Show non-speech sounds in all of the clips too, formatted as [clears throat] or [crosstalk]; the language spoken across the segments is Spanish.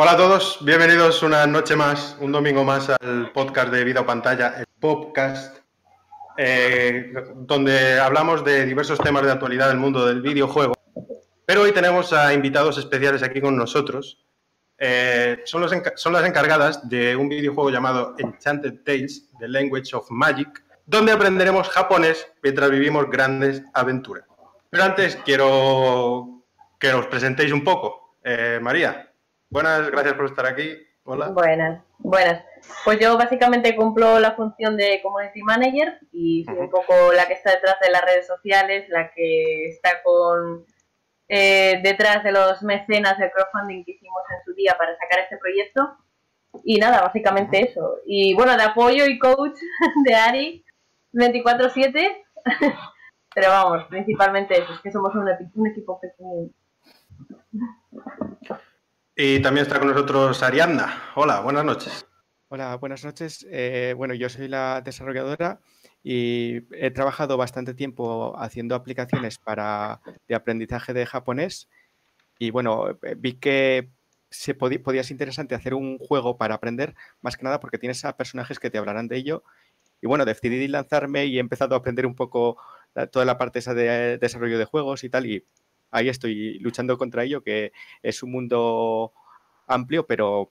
Hola a todos, bienvenidos una noche más, un domingo más al podcast de Vida o Pantalla, el podcast, eh, donde hablamos de diversos temas de actualidad del mundo del videojuego. Pero hoy tenemos a invitados especiales aquí con nosotros. Eh, son, las encargadas de un videojuego llamado Enchanted Tales, The Language of Magic, donde aprenderemos japonés mientras vivimos grandes aventuras. Pero antes quiero que os presentéis un poco. Eh, María, buenas, gracias por estar aquí. Hola. Buenas, buenas. Pues yo básicamente cumplo la función de community manager y soy un poco la que está detrás de las redes sociales, la que está con eh, detrás de los mecenas del crowdfunding que hicimos en su día para sacar este proyecto. Y nada, básicamente eso. Y bueno, de apoyo y coach [laughs] de Ari 24-7. [laughs] Pero vamos, principalmente eso, es que somos un, un equipo pequeño. Y también está con nosotros Ariadna. Hola, buenas noches. Hola, buenas noches. Eh, bueno, yo soy la desarrolladora y he trabajado bastante tiempo haciendo aplicaciones para de aprendizaje de japonés y bueno, eh, vi que se podía, podía ser interesante hacer un juego para aprender, más que nada porque tienes a personajes que te hablarán de ello. Y bueno, decidí lanzarme y he empezado a aprender un poco toda la parte esa de desarrollo de juegos y tal, y ahí estoy luchando contra ello, que es un mundo amplio, pero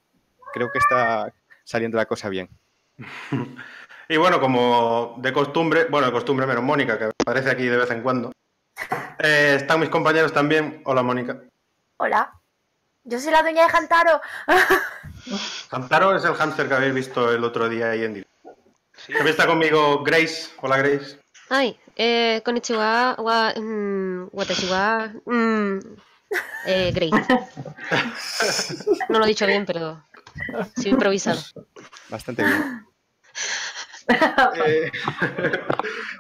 creo que está saliendo la cosa bien. [laughs] Y bueno, como de costumbre, bueno, de costumbre menos Mónica, que aparece aquí de vez en cuando, eh, están mis compañeros también. Hola, Mónica. Hola. Yo soy la dueña de Hantaro. [laughs] Hantaro es el hámster que habéis visto el otro día ahí en directo. También está conmigo Grace. Hola, Grace. Ay, eh, konnichiwa, wa, mm, watashi wa, mm, eh, Grace. No lo he dicho bien, pero sí improvisado. Bastante bien. Eh,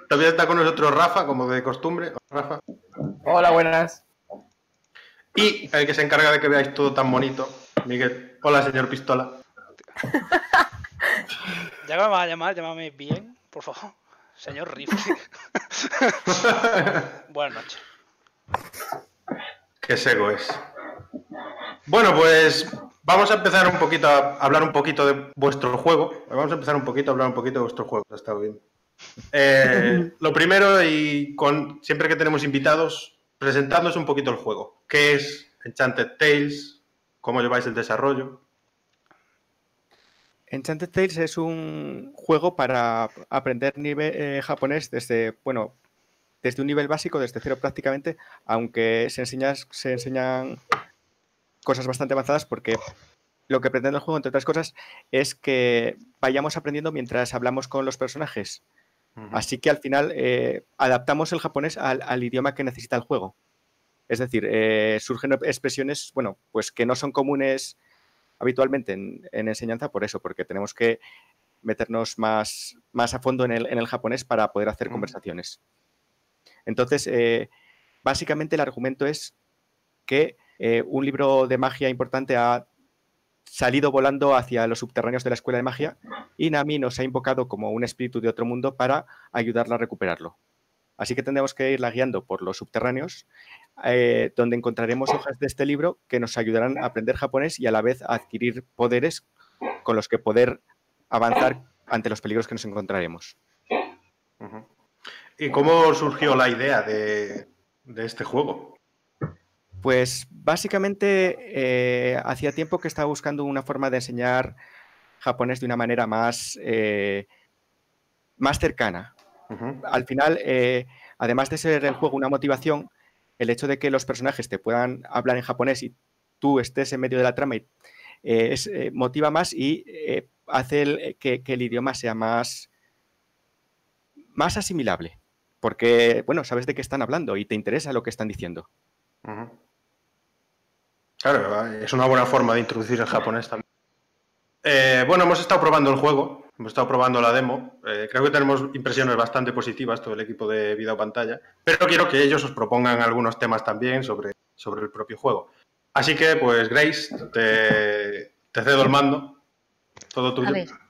también está con nosotros Rafa, como de costumbre. Rafa. Hola, buenas. Y el que se encarga de que veáis todo tan bonito, Miguel. Hola, señor Pistola. Ya que me vas a llamar, llámame bien, por favor. Señor Rifle. [laughs] Buenas noches. Qué seco es. Bueno, pues vamos a empezar un poquito a hablar un poquito de vuestro juego. Vamos a empezar un poquito a hablar un poquito de vuestro juego. Está bien. Eh, [laughs] lo primero, y con siempre que tenemos invitados, presentadnos un poquito el juego. ¿Qué es Enchanted Tales? ¿Cómo lleváis el desarrollo? Enchanted Tales es un juego para aprender nivel, eh, japonés desde, bueno, desde un nivel básico, desde cero prácticamente, aunque se, enseñas, se enseñan cosas bastante avanzadas porque lo que pretende el juego, entre otras cosas, es que vayamos aprendiendo mientras hablamos con los personajes. Así que al final eh, adaptamos el japonés al, al, idioma que necesita el juego. Es decir, eh, surgen expresiones, bueno, pues que no son comunes habitualmente en, en, enseñanza por eso, porque tenemos que meternos más, más a fondo en el, en el, japonés para poder hacer conversaciones. Entonces, eh, básicamente el argumento es que eh, un libro de magia importante ha salido volando hacia los subterráneos de la escuela de magia y Nami nos ha invocado como un espíritu de otro mundo para ayudarla a recuperarlo. Así que tendremos que irla guiando por los subterráneos, eh, donde encontraremos hojas de este libro que nos ayudarán a aprender japonés y a la vez a adquirir poderes con los que poder avanzar ante los peligros que nos encontraremos. ¿Y cómo surgió la idea de, de este juego? Pues básicamente eh, hacía tiempo que estaba buscando una forma de enseñar japonés de una manera más, eh, más cercana. Uh -huh. Al final, eh, además de ser el juego una motivación, el hecho de que los personajes te puedan hablar en japonés y tú estés en medio de la trama y, es, motiva más y hace el, que, el idioma sea más, más asimilable. Porque, bueno, sabes de qué están hablando y te interesa lo que están diciendo. Claro, es una buena forma de introducir el japonés también. Eh, bueno, hemos estado probando el juego, hemos estado probando la demo. Eh, creo que tenemos impresiones bastante positivas, todo el equipo de Vida o Pantalla. Pero quiero que ellos os propongan algunos temas también sobre, sobre el propio juego. Así que, pues, Grace, te, te cedo el mando. Todo tuyo. A.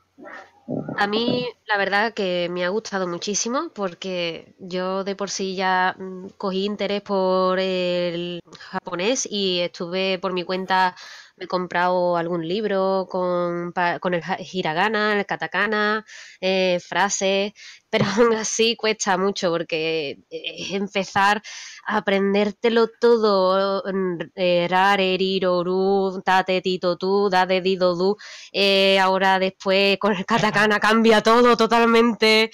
A mí la verdad que me ha gustado muchísimo porque yo de por sí ya mm, cogí interés por el japonés y estuve por mi cuenta me he comprado algún libro con, con el hiragana, el katakana, eh, frases, [laughs] pero aún así cuesta mucho porque es empezar a aprendértelo todo, mm, eh, rare, ru, tate, tito, tu, dade, dido, du, eh, ahora después con el katakana cambia todo totalmente,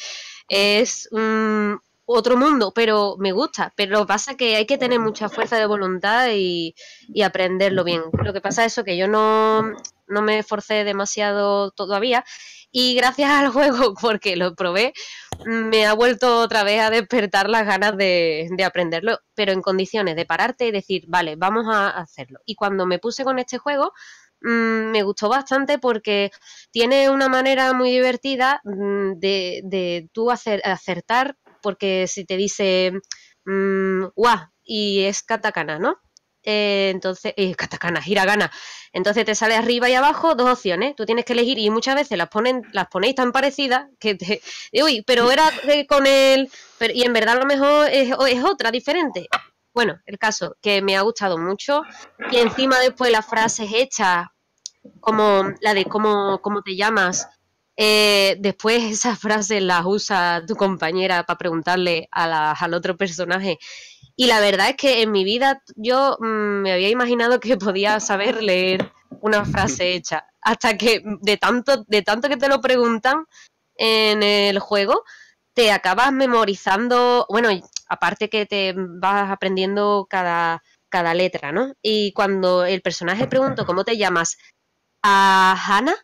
es mm, otro mundo, pero me gusta, pero lo que pasa es que hay que tener mucha fuerza de voluntad y, aprenderlo bien. Lo que pasa es eso, que yo no, no me esforcé demasiado todavía y gracias al juego, [laughs] porque lo probé, me ha vuelto otra vez a despertar las ganas de, de aprenderlo, pero en condiciones de pararte y decir, vale, vamos a hacerlo. Y cuando me puse con este juego, mm, me gustó bastante porque tiene una manera muy divertida mm, de, de tú acertar, porque si te dice, mm, guau, y es katakana, ¿no? Eh, entonces, eh, katakana, hiragana. Entonces te sale arriba y abajo dos opciones. Tú tienes que elegir y muchas veces las ponen, las ponéis tan parecidas que te. Uy, pero era con el. y en verdad a lo mejor es, es otra diferente. Bueno, el caso, que me ha gustado mucho. Y encima después las frases hechas, como la de cómo, cómo te llamas. Eh, después esas frases las usa tu compañera para preguntarle a la- al otro personaje. Y la verdad es que en mi vida yo mm, me había imaginado que podía saber leer una frase hecha. Hasta que de tanto, de tanto que te lo preguntan en el juego, te acabas memorizando, bueno, aparte que te vas aprendiendo cada, cada letra, ¿no? Y cuando el personaje pregunta cómo te llamas a Hannah,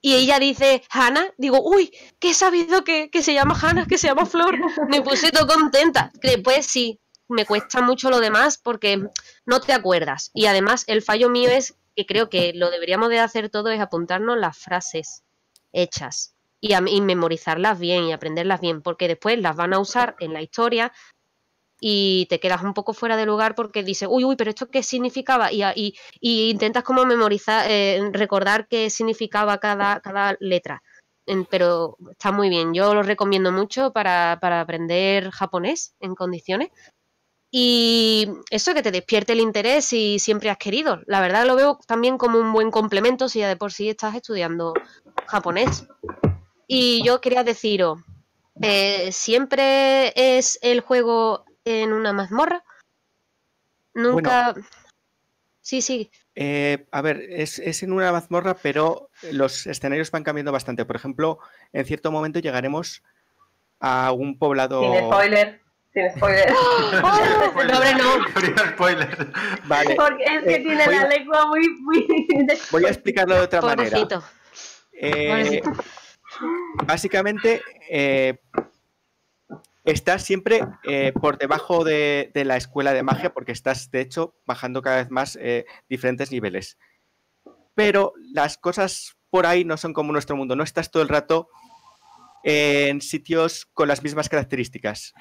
y ella dice Hannah, digo, uy, que he sabido que, que se llama Hannah, que se llama Flor. Me puse todo contenta. Después sí, me cuesta mucho lo demás porque no te acuerdas. Y además el fallo mío es que creo que lo deberíamos de hacer todo es apuntarnos las frases hechas y, y memorizarlas bien y aprenderlas bien, porque después las van a usar en la historia y te quedas un poco fuera de lugar porque dices, uy, uy, pero esto qué significaba y, y- y intentas como memorizar, eh, recordar qué significaba cada, letra. Pero está muy bien, yo lo recomiendo mucho para, aprender japonés en condiciones. Y eso que te despierte el interés si siempre has querido. La verdad lo veo también como un buen complemento si ya de por sí estás estudiando japonés. Y yo quería deciros, eh, ¿siempre es el juego en una mazmorra? Nunca... Sí, sí. Eh, a ver, es, es en una mazmorra, pero los escenarios van cambiando bastante. Por ejemplo, en cierto momento llegaremos a un poblado. Sin spoiler, sin spoiler. [laughs] [laughs] ¡Oh! Pobre no. [laughs] Spoiler. Vale, Porque es que Eh, tiene voy la a- lengua muy, muy... voy a explicarlo de otra manera. Pobrecito. Eh, Pobrecito. básicamente, eh, estás siempre eh, por debajo de, de la escuela de magia, porque estás, de hecho, bajando cada vez más eh, diferentes niveles. Pero las cosas por ahí no son como nuestro mundo. No estás todo el rato en sitios con las mismas características.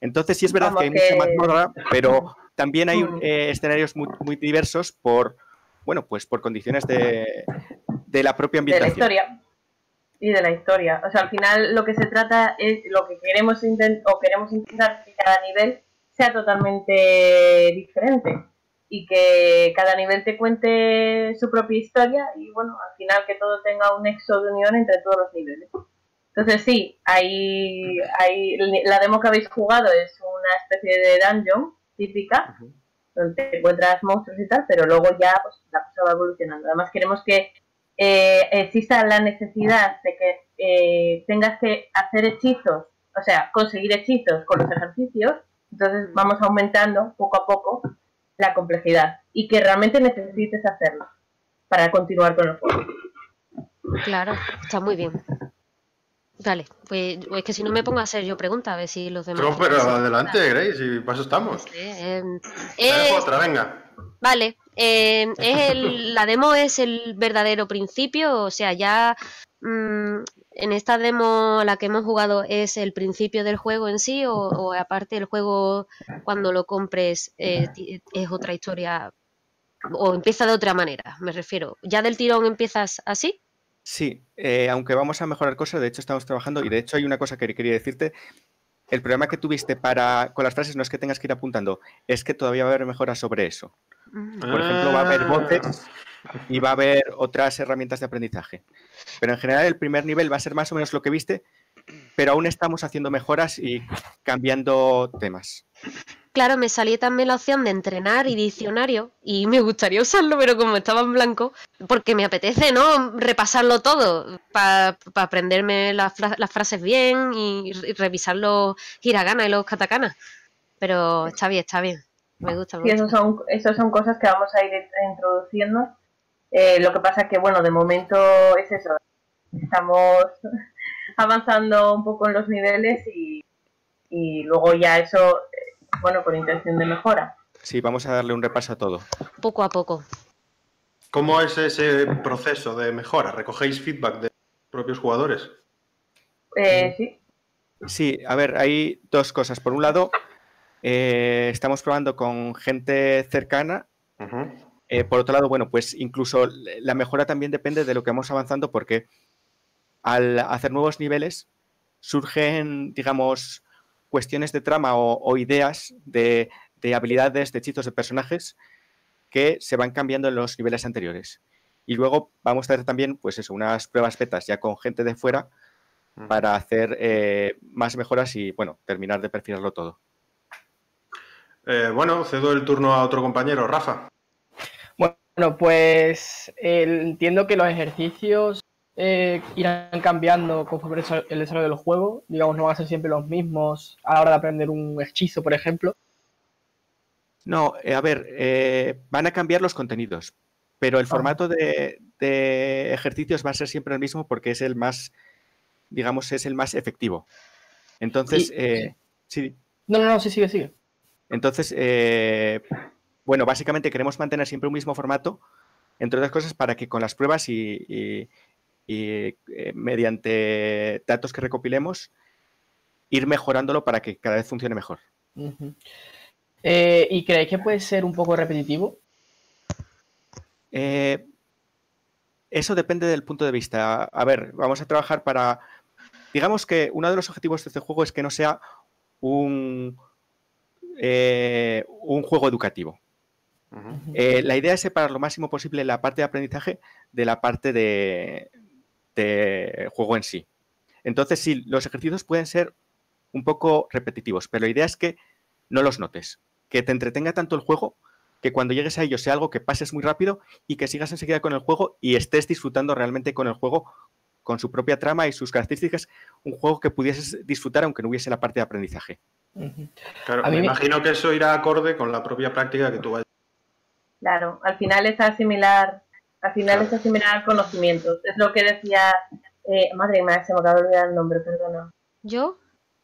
Entonces, sí es verdad Como que hay que- mucha mazmorra, pero también hay Mm. eh, escenarios muy, muy diversos por, bueno, pues por condiciones de, de la propia de la ambientación. historia y de la historia. O sea, al final lo que se trata es lo que queremos intentar o queremos intentar que cada nivel sea totalmente diferente y que cada nivel te cuente su propia historia y bueno, al final que todo tenga un nexo de unión entre todos los niveles. Entonces sí, hay, hay la demo que habéis jugado es una especie de dungeon típica donde te encuentras monstruos y tal, pero luego ya pues, la cosa va evolucionando. Además queremos que eh, exista la necesidad de que eh, tengas que hacer hechizos, o sea, conseguir hechizos con los ejercicios, entonces vamos aumentando poco a poco la complejidad y que realmente necesites hacerlo para continuar con el juego. Claro, está muy bien. Vale, pues es que si no me pongo a hacer yo preguntas, a ver si los demás... No, pero adelante, Grace, y para eso estamos. Eh, dejo es- otra, venga. Vale, eh, es el- [laughs] la demo es el verdadero principio, o sea, ya mm, en esta demo la que hemos jugado es el principio del juego en sí, o, o aparte el juego cuando lo compres eh, es otra historia, o empieza de otra manera, me refiero. ¿Ya del tirón empiezas así? Sí, eh, aunque vamos a mejorar cosas, de hecho estamos trabajando y de hecho hay una cosa que quería decirte. El problema que tuviste para con las frases no es que tengas que ir apuntando, es que todavía va a haber mejoras sobre eso. Por ejemplo, va a haber Ah. voces y va a haber otras herramientas de aprendizaje. Pero en general el primer nivel va a ser más o menos lo que viste, pero aún estamos haciendo mejoras y cambiando temas. Claro, me salió también la opción de entrenar y diccionario y me gustaría usarlo, pero como estaba en blanco, porque me apetece, ¿no? Repasarlo todo para aprenderme las, frases bien y, revisar los hiragana y los katakana. Pero está bien, está bien. Me gusta. sí, eso son, eso son cosas que vamos a ir introduciendo. Eh, lo que pasa es que, bueno, de momento es eso. Estamos [laughs] avanzando un poco en los niveles y, y luego ya eso bueno, con intención de mejora. Sí, vamos a darle un repaso a todo. Poco a poco. ¿Cómo es ese proceso de mejora? ¿Recogéis feedback de propios jugadores? Eh, sí. Sí, a ver, hay dos cosas. Por un lado, eh, estamos probando con gente cercana. Eh, por otro lado, bueno, pues incluso la mejora también depende de lo que vamos avanzando porque al hacer nuevos niveles surgen, digamos, cuestiones de trama o, ideas de, habilidades, de hechizos de personajes que se van cambiando en los niveles anteriores. Y luego vamos a hacer también, pues eso, unas pruebas betas ya con gente de fuera para hacer eh, más mejoras y, bueno, terminar de perfilarlo todo. Eh, bueno, cedo el turno a otro compañero, Rafa. Bueno, pues entiendo que los ejercicios eh, irán cambiando conforme el desarrollo del juego. Digamos, no van a ser siempre los mismos a la hora de aprender un hechizo, por ejemplo. No, eh, a ver, eh, van a cambiar los contenidos, pero el ah. formato de, ejercicios va a ser siempre el mismo porque es el más, digamos, es el más efectivo. Entonces, sí. No, no, no, sí, sigue, sigue. Entonces, bueno, básicamente queremos mantener siempre un mismo formato, entre otras cosas, para que con las pruebas y y eh, mediante datos que recopilemos ir mejorándolo para que cada vez funcione mejor. Eh, ¿Y creéis que puede ser un poco repetitivo? Eh, eso depende del punto de vista. A ver, vamos a trabajar para... Digamos que uno de los objetivos de este juego es que no sea un, un juego educativo. la idea es separar lo máximo posible la parte de aprendizaje de la parte de, de juego en sí. Entonces, sí, los ejercicios pueden ser un poco repetitivos, pero la idea es que no los notes, que te entretenga tanto el juego que cuando llegues a ello sea algo que pases muy rápido y que sigas enseguida con el juego y estés disfrutando realmente con el juego, con su propia trama y sus características, un juego que pudieses disfrutar aunque no hubiese la parte de aprendizaje. Claro, me imagino que eso irá acorde con la propia práctica que tú vayas. Claro, al final es asimilar al final es asimilar conocimientos. Es lo que decía. Eh, madre mía, se me acaba de olvidar el nombre, perdona. ¿Yo?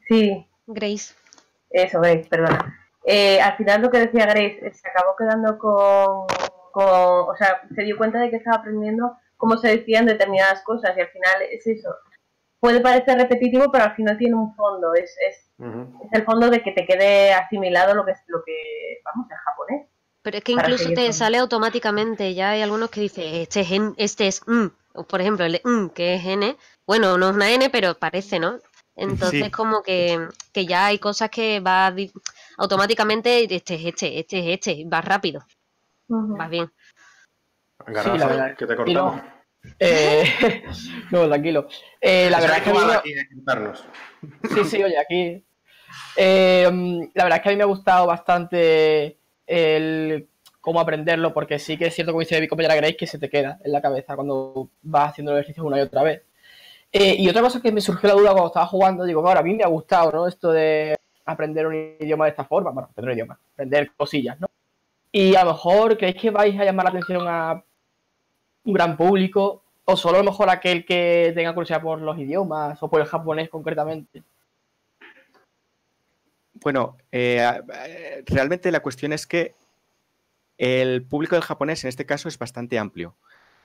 Sí. Grace. Eso, Grace, perdona. Eh, al final lo que decía Grace, eh, se acabó quedando con, con, O sea, se dio cuenta de que estaba aprendiendo cómo se decían determinadas cosas y al final es eso. Puede parecer repetitivo, pero al final tiene un fondo. Es, es, es el fondo de que te quede asimilado lo que es lo que, vamos, en japonés. Pero es que incluso te sale automáticamente. Ya hay algunos que dicen, este es, este es mm. Por ejemplo, el de mm, que es N. Bueno, no es una N, pero parece, ¿no? Entonces, como que, ya hay cosas que va automáticamente, este es este, este es este, va rápido. Va bien. sí, la verdad. que te cortamos. No, eh, [laughs] no tranquilo. Eh, la verdad es que a mí Sí, sí, oye, aquí... Eh, la verdad es que a mí me ha gustado bastante el cómo aprenderlo, porque sí que es cierto, como dice mi compañera Grace, que se te queda en la cabeza cuando vas haciendo el ejercicio una y otra vez. Eh, y otra cosa que me surgió la duda cuando estaba jugando, digo, ahora a mí me ha gustado, ¿no? Esto de aprender un idioma de esta forma, bueno, aprender un idioma, aprender cosillas, ¿no? Y a lo mejor creéis que vais a llamar la atención a un gran público, o solo a lo mejor aquel que tenga curiosidad por los idiomas, o por el japonés concretamente. Bueno, eh, realmente la cuestión es que el público del japonés en este caso es bastante amplio.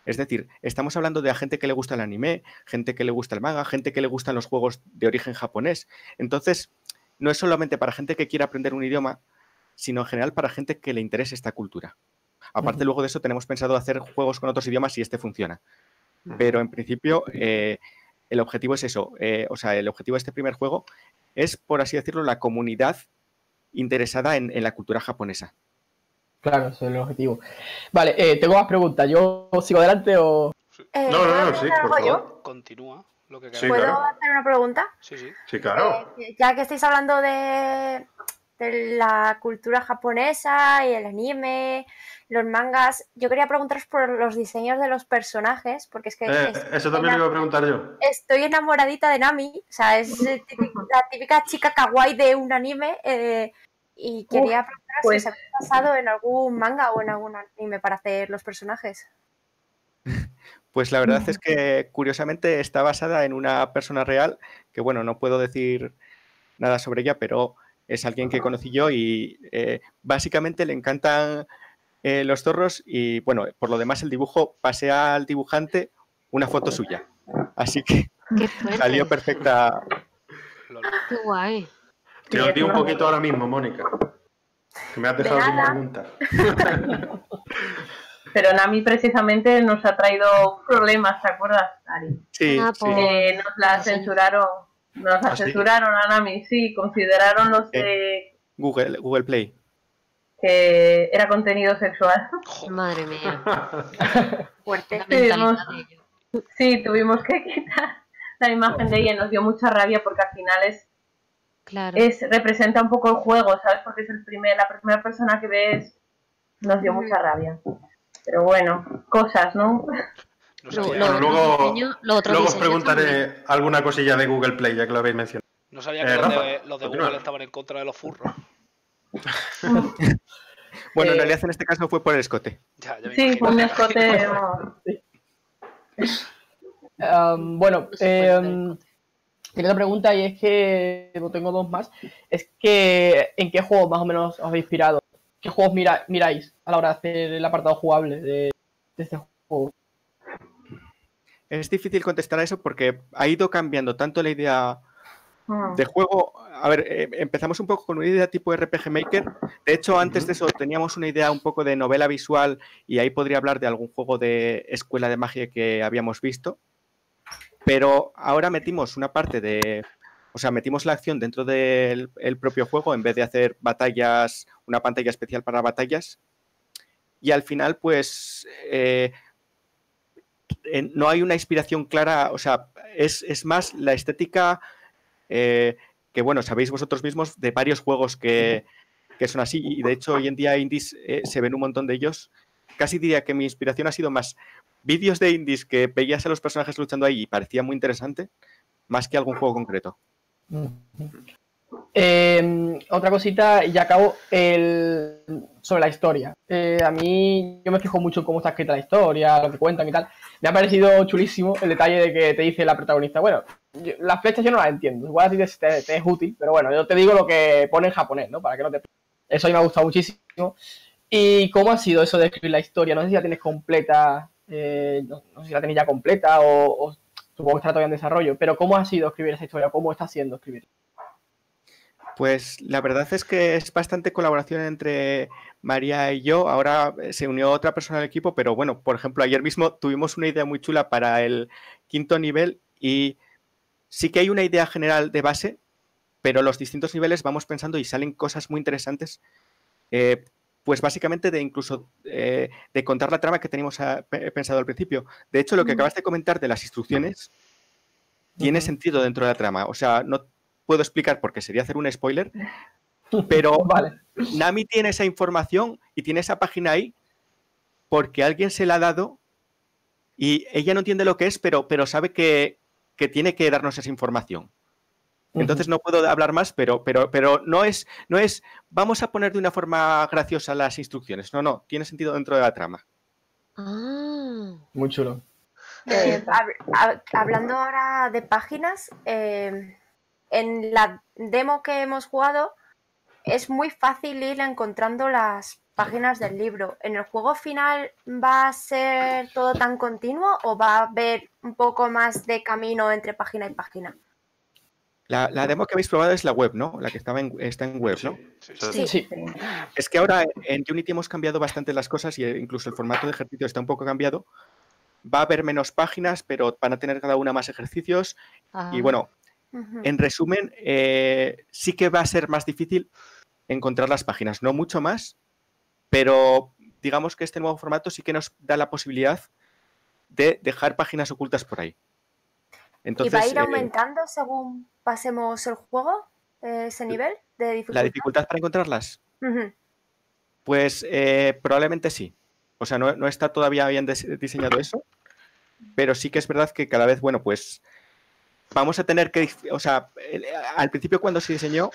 Es decir, estamos hablando de gente que le gusta el anime, gente que le gusta el manga, gente que le gustan los juegos de origen japonés. Entonces, no es solamente para gente que quiera aprender un idioma, sino en general para gente que le interese esta cultura. Aparte, luego de eso, tenemos pensado hacer juegos con otros idiomas si este funciona. Pero en principio, eh, el objetivo es eso. Eh, o sea, el objetivo de este primer juego es, por así decirlo, la comunidad interesada en, la cultura japonesa. Claro, ese es el objetivo. Vale, eh, tengo más preguntas. ¿Yo sigo adelante o...? Eh, No, no, ¿puedo no, sí, por yo? favor. Continúa lo que Sí. ¿Puedo claro. hacer una pregunta? Sí, sí. Sí, claro. Eh, ya que estáis hablando de, de la cultura japonesa y el anime, los mangas, yo quería preguntaros por los diseños de los personajes, porque es que Eh, es- eso también lo iba a preguntar yo. estoy enamoradita de Nami, o sea, es la típica chica kawaii de un anime, eh, y quería preguntaros pues- si os habéis basado en algún manga o en algún anime para hacer los personajes. [laughs] Pues la verdad es que curiosamente está basada en una persona real, que bueno, no puedo decir nada sobre ella, pero es alguien que conocí yo y eh, básicamente le encantan eh, los zorros y bueno, por lo demás el dibujo pasé al dibujante una foto suya. Así que salió perfecta. Qué guay. Te odio un poquito ahora mismo, Mónica. Que me has dejado De sin nada. preguntar. [laughs] Pero Nami precisamente nos ha traído problemas, ¿te acuerdas, Ari? Sí, Ah, sí. pues- nos la Sí. censuraron, nos ¿Ah, sí? censuraron a Nami, sí, consideraron los de Google, Google Play. que era contenido sexual. Madre mía. [laughs] Fuerte. Ellos. Sí, tuvimos que quitar la imagen de ella, nos dio mucha rabia porque al final es, Claro. es representa un poco el juego, ¿sabes? Porque es el primer, la primera persona que ves, nos dio mucha rabia. Pero bueno, cosas, ¿no? No Lo- sabía, lo- Bueno, luego- Luego os preguntaré alguna cosilla de Google Play, ya que lo habéis mencionado. no sabía Eh, que los de, los de continúa. Google estaban en contra de los furros. [laughs] Bueno, en Eh, realidad en este caso fue por el escote. Ya, ya me Sí, fue un escote. [laughs] Um, [laughs] bueno, hacer. tenía otra pregunta y es que no tengo dos más. Es que ¿en qué juegos más o menos os habéis inspirado? ¿Qué juegos mira- miráis a la hora de hacer el apartado jugable de, de este juego? Es difícil contestar a eso porque ha ido cambiando tanto la idea Mm. de juego. A ver, eh, empezamos un poco con una idea tipo RPG Maker. De hecho, antes de eso teníamos una idea un poco de novela visual y ahí podría hablar de algún juego de escuela de magia que habíamos visto. Pero ahora metimos una parte de. O sea, metimos la acción dentro del el propio juego en vez de hacer batallas, una pantalla especial para batallas. Y al final, pues. eh, eh, no hay una inspiración clara, o sea, es, es más la estética eh, que, bueno, sabéis vosotros mismos de varios juegos que, que son así, y de hecho hoy en día indies eh, se ven un montón de ellos. Casi diría que mi inspiración ha sido más vídeos de indies que veías a los personajes luchando ahí y parecía muy interesante, más que algún juego concreto. Eh, otra cosita, y ya acabo, el, sobre la historia. Eh, a mí, yo me fijo mucho en cómo está escrita la historia, lo que cuentan y tal. Me ha parecido chulísimo el detalle de que te dice la protagonista, bueno, las flechas yo no las entiendo, igual a ti te, es útil, pero bueno, yo te digo lo que pone en japonés, ¿no? Para que no te... Eso a mí me ha gustado muchísimo. ¿Y cómo ha sido eso de escribir la historia? No sé si la tienes completa, eh, no, no sé si la tenéis ya completa o, o supongo que está todavía en desarrollo, pero ¿cómo ha sido escribir esa historia? ¿Cómo está siendo escribir? Pues la verdad es que es bastante colaboración entre María y yo. Ahora eh, se unió otra persona al equipo, pero bueno, por ejemplo, ayer mismo tuvimos una idea muy chula para el quinto nivel y sí que hay una idea general de base, pero los distintos niveles vamos pensando y salen cosas muy interesantes. eh, pues básicamente de incluso eh, de contar la trama que teníamos ah, pe- pensado al principio. De hecho, lo que acabas de comentar de las instrucciones tiene sentido dentro de la trama. O sea, no puedo explicar porque sería hacer un spoiler, [laughs] pero Vale. Nami tiene esa información y tiene esa página ahí porque alguien se la ha dado y ella no entiende lo que es, pero, pero sabe que, que tiene que darnos esa información. Entonces no puedo hablar más, pero, pero, pero no, es, no es vamos a poner de una forma graciosa las instrucciones. No, no, tiene sentido dentro de la trama. Ah, Muy chulo. Eh, hab- hab- hablando ahora de páginas, eh, en la demo que hemos jugado es muy fácil ir encontrando las páginas del libro. ¿En el juego final va a ser todo tan continuo o va a haber un poco más de camino entre página y página? La, la demo que habéis probado es la web, ¿no? La que estaba en, está en web, ¿no? Sí, Sí. sí. Es que ahora en Unity hemos cambiado bastante las cosas y eh, incluso el formato de ejercicio está un poco cambiado. Va a haber menos páginas, pero van a tener cada una más ejercicios. ah. Y bueno, En resumen, eh, sí que va a ser más difícil encontrar las páginas, no mucho más, pero digamos que este nuevo formato sí que nos da la posibilidad de dejar páginas ocultas por ahí. ¿Y va a ir eh, aumentando según pasemos el juego, ese nivel de dificultad? ¿La dificultad para encontrarlas? Pues eh, probablemente sí. O sea, no, está todavía bien diseñado eso, pero sí que es verdad que cada vez, bueno, pues vamos a tener que, o sea, al principio cuando se diseñó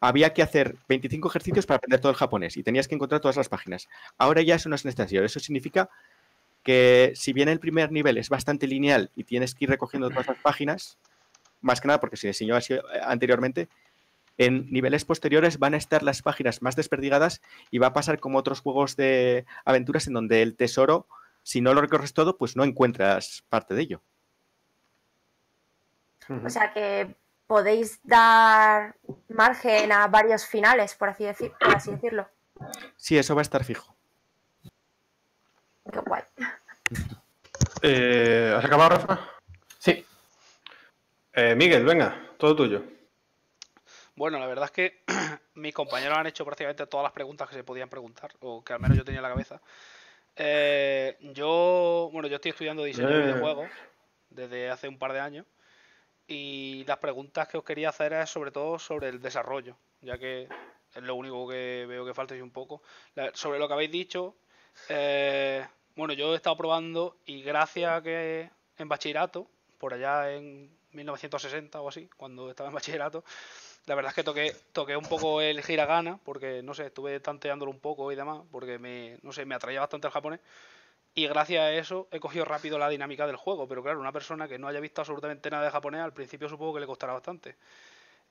había que hacer 25 ejercicios para aprender todo el japonés y tenías que encontrar todas las páginas. Ahora ya eso no es necesario. Eso significa que si bien el primer nivel es bastante lineal y tienes que ir recogiendo todas las páginas, más que nada porque se diseñó así eh, anteriormente, en niveles posteriores van a estar las páginas más desperdigadas y va a pasar como otros juegos de aventuras en donde el tesoro, si no lo recorres todo, pues no encuentras parte de ello. O sea que podéis dar margen a varios finales, por así, decir, por así decirlo. Sí, eso va a estar fijo. Qué guay. Eh, ¿Has acabado, Rafa? Sí. Eh, Miguel, venga, todo tuyo. Bueno, la verdad es que [clears throat] mis compañeros han hecho prácticamente todas las preguntas que se podían preguntar, o que al menos yo tenía en la cabeza. Eh, yo, bueno, yo estoy estudiando diseño de videojuegos desde hace un par de años y las preguntas que os quería hacer es sobre todo sobre el desarrollo, ya que es lo único que veo que falta un poco. sobre lo que habéis dicho, eh, bueno, yo he estado probando y gracias a que en bachillerato, por allá en 1960 o así, cuando estaba en [laughs] bachillerato, la verdad es que toqué, toqué un poco el hiragana, porque no sé, estuve tanteándolo un poco y demás, porque me, no sé, me atraía bastante el japonés. Y gracias a eso he cogido rápido la dinámica del juego. Pero claro, una persona que no haya visto absolutamente nada de japonés, al principio supongo que le costará bastante.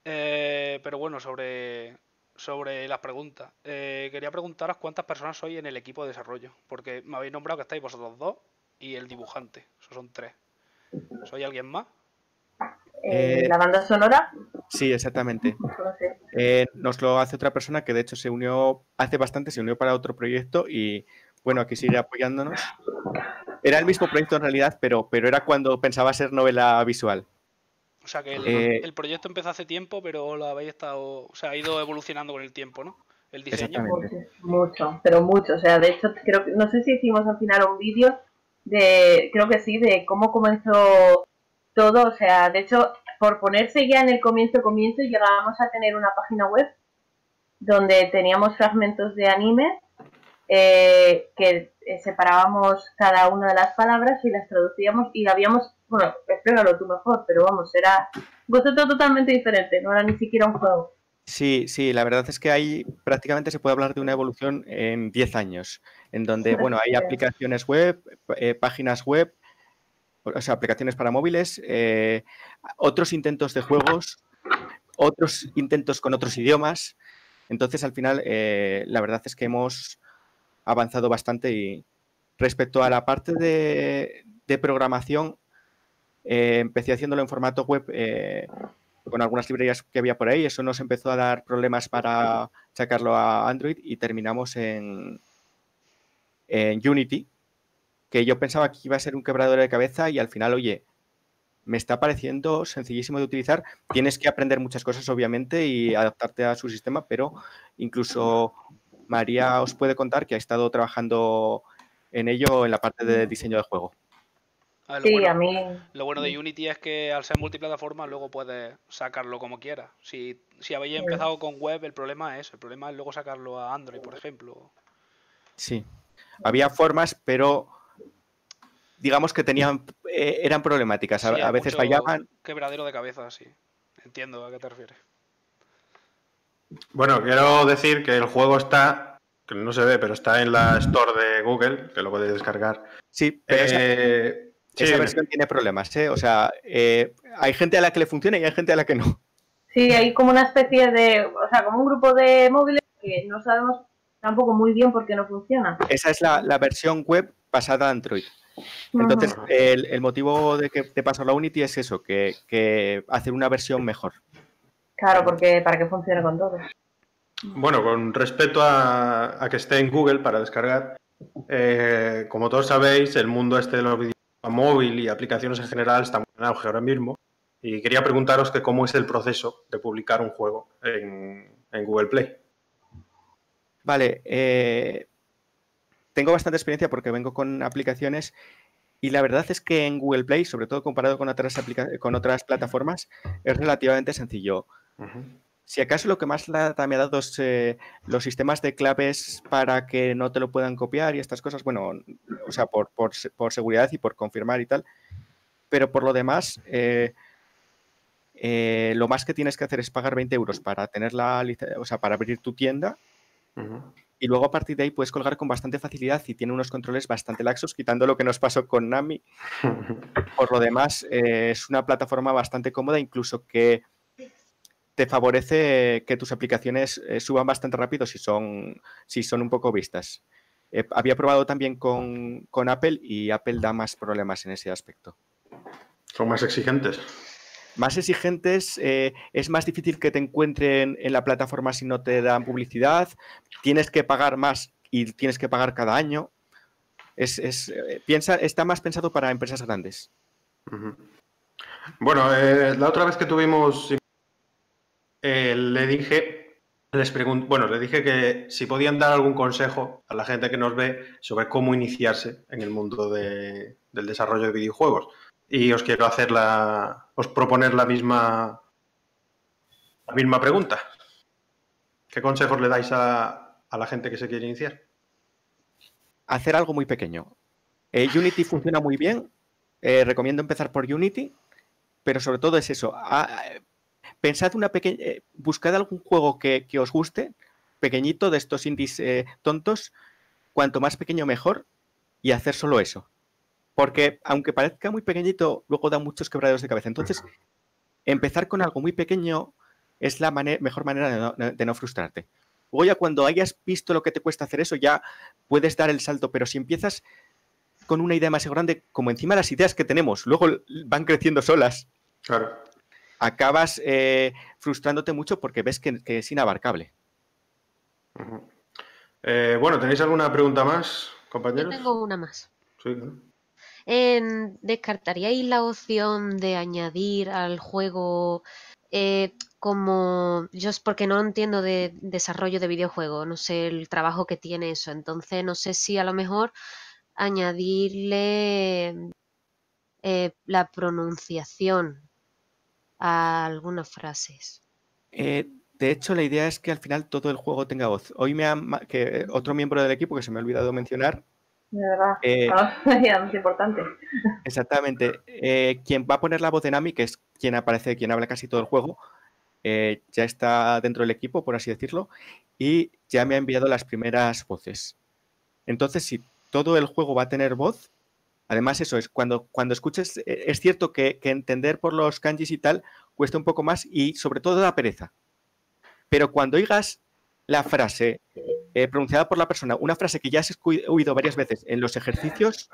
Eh, pero bueno, sobre, sobre las preguntas. Eh, quería preguntaros cuántas personas sois en el equipo de desarrollo. Porque me habéis nombrado que estáis vosotros dos y el dibujante. Esos son tres. ¿Soy alguien más? Eh, ¿La banda sonora? Sí, exactamente. nos lo hace otra persona que de hecho se unió hace bastante, se unió para otro proyecto y bueno, aquí sigue apoyándonos. Era el mismo proyecto en realidad, pero, pero era cuando pensaba ser novela visual. O sea que el, eh, proyecto empezó hace tiempo, pero lo habéis estado, o sea, ha ido evolucionando con el tiempo, ¿no? El diseño. Mucho, pero mucho. O sea, de hecho, creo que, no sé si hicimos al final un vídeo de, creo que sí, de cómo comenzó todo. O sea, de hecho, por ponerse ya en el comienzo, comienzo, llegábamos a tener una página web donde teníamos fragmentos de anime eh, que eh, separábamos cada una de las palabras y las traducíamos y habíamos, bueno, explóralo tú mejor, pero vamos, era concepto totalmente diferente, no era ni siquiera un juego. Sí, sí, la verdad es que ahí prácticamente se puede hablar de una evolución en 10 años, en donde, bueno, hay aplicaciones web, eh, páginas web, o sea, aplicaciones para móviles, otros intentos de juegos, otros intentos con otros idiomas. Entonces, al final, la verdad es que hemos avanzado bastante y respecto a la parte de, programación, eh, empecé haciéndolo en formato web eh, con algunas librerías que había por ahí. Eso nos empezó a dar problemas para sacarlo a Android y terminamos en, en Unity, que yo pensaba que iba a ser un quebrador de cabeza y al final, oye, me está pareciendo sencillísimo de utilizar. Tienes que aprender muchas cosas, obviamente, y adaptarte a su sistema, pero incluso María os puede contar que ha estado trabajando en ello en la parte de diseño de juego. sí, a mí. Lo bueno de Unity es que al ser multiplataforma luego puedes sacarlo como quieras. Si, habéis empezado con web, el problema es, el problema es luego sacarlo a Android, por ejemplo. Sí. Había formas, pero digamos que tenían eh, eran problemáticas. A, veces fallaban. Quebradero de cabeza, sí. Entiendo a qué te refieres. Bueno, quiero decir que el juego está, que no se ve, pero está en la store de Google, que lo podéis descargar. Sí, pero esa, eh, versión tiene problemas, ¿eh? O sea, eh, hay gente a la que le funciona y hay gente a la que no. Sí, hay como una especie de, o sea, como un grupo de móviles que no sabemos tampoco muy bien por qué no funciona. Esa es la, versión web pasada a Android. Entonces, el, motivo de que te pasa la Unity es eso, que, que hacer una versión mejor. Claro, porque para que funcione con todo. Bueno, con respecto a, que esté en Google para descargar, eh, como todos sabéis, el mundo este de los videojuegos móvil y aplicaciones en general está muy en auge ahora mismo. Y quería preguntaros que cómo es el proceso de publicar un juego en, Google Play. Vale, eh, tengo bastante experiencia porque vengo con aplicaciones y la verdad es que en Google Play, sobre todo comparado con otras, con otras plataformas, es relativamente sencillo. Si acaso lo que más la me ha dado es eh, los sistemas de claves para que no te lo puedan copiar y estas cosas, bueno, o sea, por, seguridad y por confirmar y tal. Pero por lo demás, eh, eh, lo más que tienes que hacer es pagar 20 euros para tener la o sea, para abrir tu tienda. Y luego a partir de ahí puedes colgar con bastante facilidad y tiene unos controles bastante laxos, quitando lo que nos pasó con Nami. [laughs] Por lo demás, eh, es una plataforma bastante cómoda, incluso que te favorece que tus aplicaciones eh, suban bastante rápido si son, si son un poco vistas. Eh, había probado también con, con Apple y Apple da más problemas en ese aspecto. Son más exigentes más exigentes, eh, es más difícil que te encuentren en la plataforma si no te dan publicidad, tienes que pagar más y tienes que pagar cada año. Es, eh, piensa, está más pensado para empresas grandes. Bueno, eh, la otra vez que tuvimos, le dije, les bueno, le dije que si podían dar algún consejo a la gente que nos ve sobre cómo iniciarse en el mundo del desarrollo de videojuegos y os quiero hacer la, os proponer la misma, la misma pregunta. ¿Qué consejos le dais a, la gente que se quiere iniciar? Hacer algo muy pequeño. Eh, Unity funciona muy bien. Eh, recomiendo empezar por Unity, pero sobre todo es eso. Pensad una pequeña, eh, buscad algún juego que, que, os guste, pequeñito de estos indies tontos. Cuanto más pequeño mejor y hacer solo eso. Porque aunque parezca muy pequeñito, luego da muchos quebraderos de cabeza. Entonces, empezar con algo muy pequeño es la mejor manera de no, frustrarte. Luego ya cuando hayas visto lo que te cuesta hacer eso, ya puedes dar el salto, pero si empiezas con una idea más grande, como encima las ideas que tenemos, luego van creciendo solas, claro. Acabas eh, frustrándote mucho porque ves que, es inabarcable. Eh, bueno, ¿tenéis alguna pregunta más, compañeros? Yo tengo una más. Sí, ¿Descartaríais la opción de añadir al juego eh, como yo es porque no entiendo de desarrollo de videojuegos, no sé el trabajo que tiene eso, entonces no sé si a lo mejor añadirle eh, la pronunciación a algunas frases. Eh, de hecho, la idea es que al final todo el juego tenga voz. Hoy me ha, que otro miembro del equipo que se me ha olvidado mencionar de verdad. Eh, [laughs] es importante. Exactamente. Eh, quien va a poner la voz de Nami, que es quien aparece, quien habla casi todo el juego, eh, ya está dentro del equipo, por así decirlo, y ya me ha enviado las primeras voces. Entonces, si todo el juego va a tener voz, además eso es, cuando, cuando escuches, es cierto que, entender por los kanjis y tal cuesta un poco más y sobre todo da pereza. Pero cuando oigas la frase eh, pronunciada por la persona, una frase que ya has oído varias veces en los ejercicios,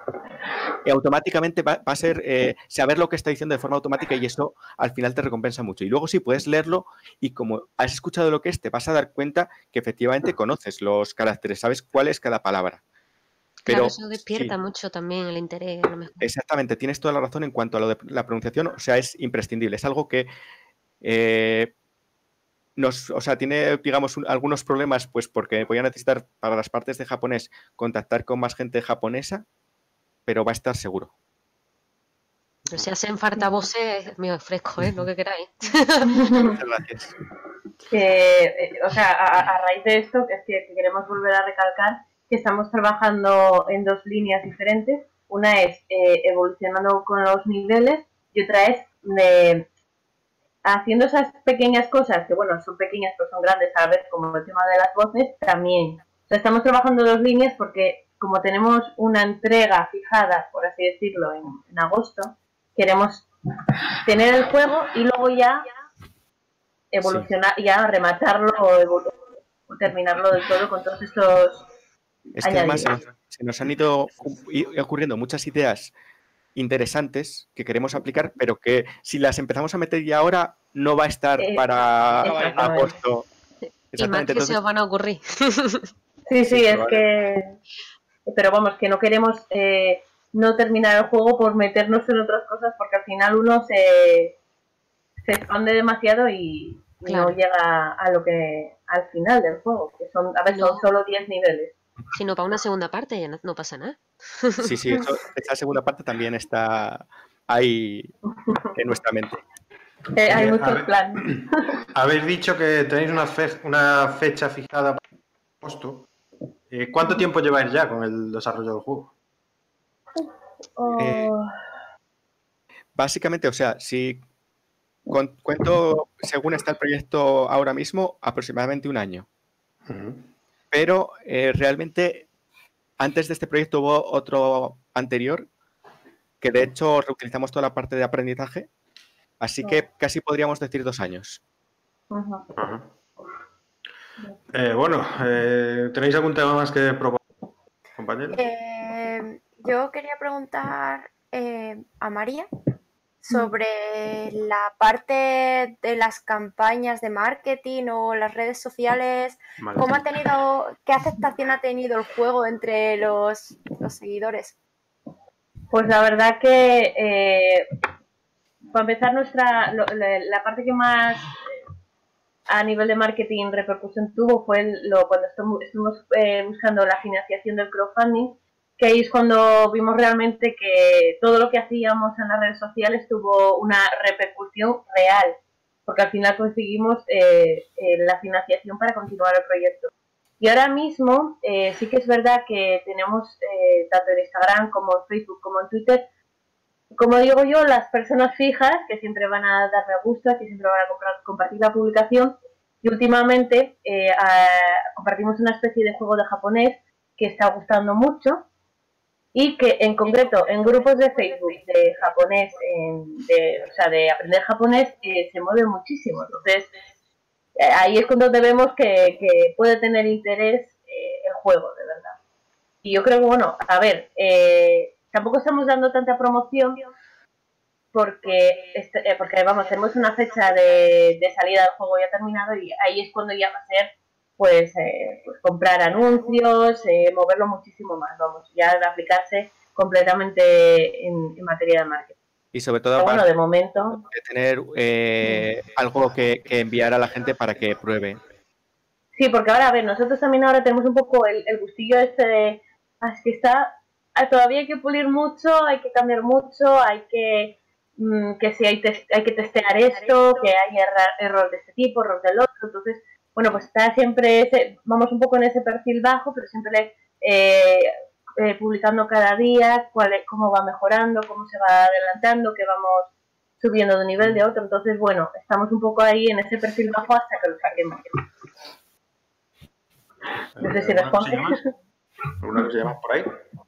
eh, automáticamente va, a ser eh, saber lo que está diciendo de forma automática y eso al final te recompensa mucho. Y luego sí puedes leerlo y como has escuchado lo que es, te vas a dar cuenta que efectivamente conoces los caracteres, sabes cuál es cada palabra. Pero, eso despierta mucho también el interés. Exactamente, tienes toda la razón en cuanto a lo de la pronunciación, o sea, es imprescindible, es algo que nos, o sea, tiene, digamos, algunos problemas, pues porque voy a necesitar para las partes de japonés contactar con más gente japonesa, pero va a estar seguro. Pero si hacen falta voces, me ofrezco, ¿eh? Lo que queráis. Muchas [laughs] gracias. Eh, o sea, a, raíz de esto, es que, queremos volver a recalcar que estamos trabajando en dos líneas diferentes. Una es eh, evolucionando con los niveles y otra es de haciendo esas pequeñas cosas, que bueno, son pequeñas pero son grandes a la vez, como el tema de las voces, también. O sea, estamos trabajando dos líneas porque como tenemos una entrega fijada, por así decirlo, en, agosto, queremos tener el juego y luego ya evolucionar, ya rematarlo o, terminarlo del todo con todos estos... Es que además se nos han ido ocurriendo muchas ideas interesantes que queremos aplicar, pero que si las empezamos a meter ya ahora, no va a estar eh, para agosto. Y más que se os van a ocurrir. [laughs] Sí, sí, es que... Pero vamos, que no queremos eh, no terminar el juego por meternos en otras cosas, porque al final uno se, se expande demasiado y no llega a lo que al final del juego, que son a veces son solo 10 niveles. Si no, para una segunda parte ya no, pasa nada. Sí, sí, esa segunda parte también está ahí en nuestra mente. Eh, hay muchos planes. [clears throat] Habéis dicho que tenéis una, una fecha fijada para el posto. Eh, ¿Cuánto tiempo lleváis ya con el desarrollo del juego? Oh. Eh, básicamente, o sea, si cuento, según está el proyecto ahora mismo, aproximadamente un año. Pero eh, realmente, antes de este proyecto hubo otro anterior, que de hecho reutilizamos toda la parte de aprendizaje, así que casi podríamos decir dos años. Eh, bueno, eh, ¿tenéis algún tema más que proponer, compañeros? yo quería preguntar a María sobre la parte de las campañas de marketing o las redes sociales. ¿Cómo ha tenido, qué aceptación ha tenido el juego entre los, seguidores? Pues la verdad que eh, para empezar nuestra la, parte que más a nivel de marketing repercusión tuvo fue lo, cuando estuvimos eh, buscando la financiación del crowdfunding que ahí es cuando vimos realmente que todo lo que hacíamos en las redes sociales tuvo una repercusión real, porque al final conseguimos eh, eh, la financiación para continuar el proyecto. Y ahora mismo eh, sí que es verdad que tenemos, tanto en Instagram como en Facebook como en Twitter, como digo yo, las personas fijas que siempre van a dar me gusta, que siempre van a compartir la publicación, y últimamente compartimos una especie de juego de japonés que está gustando mucho, y que en concreto en grupos de Facebook de japonés, de, o sea, de aprender japonés, eh, se mueve muchísimo. Entonces, eh, ahí es cuando vemos que, puede tener interés eh, el juego, de verdad. Y yo creo que, bueno, a ver, tampoco estamos dando tanta promoción porque, este, porque vamos, tenemos una fecha de, de salida del juego ya terminado y ahí es cuando ya va a ser pues, eh, pues comprar anuncios, eh, moverlo muchísimo más, vamos, ya aplicarse completamente en, materia de marketing. Y sobre todo, bueno, de momento, de tener eh, algo que, enviar a la gente para que pruebe. Sí, porque ahora, a ver, nosotros también ahora tenemos un poco el, gustillo este de, ah, es que está, ah, todavía hay que pulir mucho, hay que cambiar mucho, hay que, mm, que si hay, hay que testear esto, que hay error de este tipo, error del otro, entonces bueno, pues está siempre, ese, vamos un poco en ese perfil bajo, pero siempre eh, eh, publicando cada día cuál cómo va mejorando, cómo se va adelantando, que vamos subiendo de un nivel de otro. Entonces, bueno, estamos un poco ahí en ese perfil bajo hasta que lo saquemos. No sé si responde. ¿Alguna que se llama por ahí?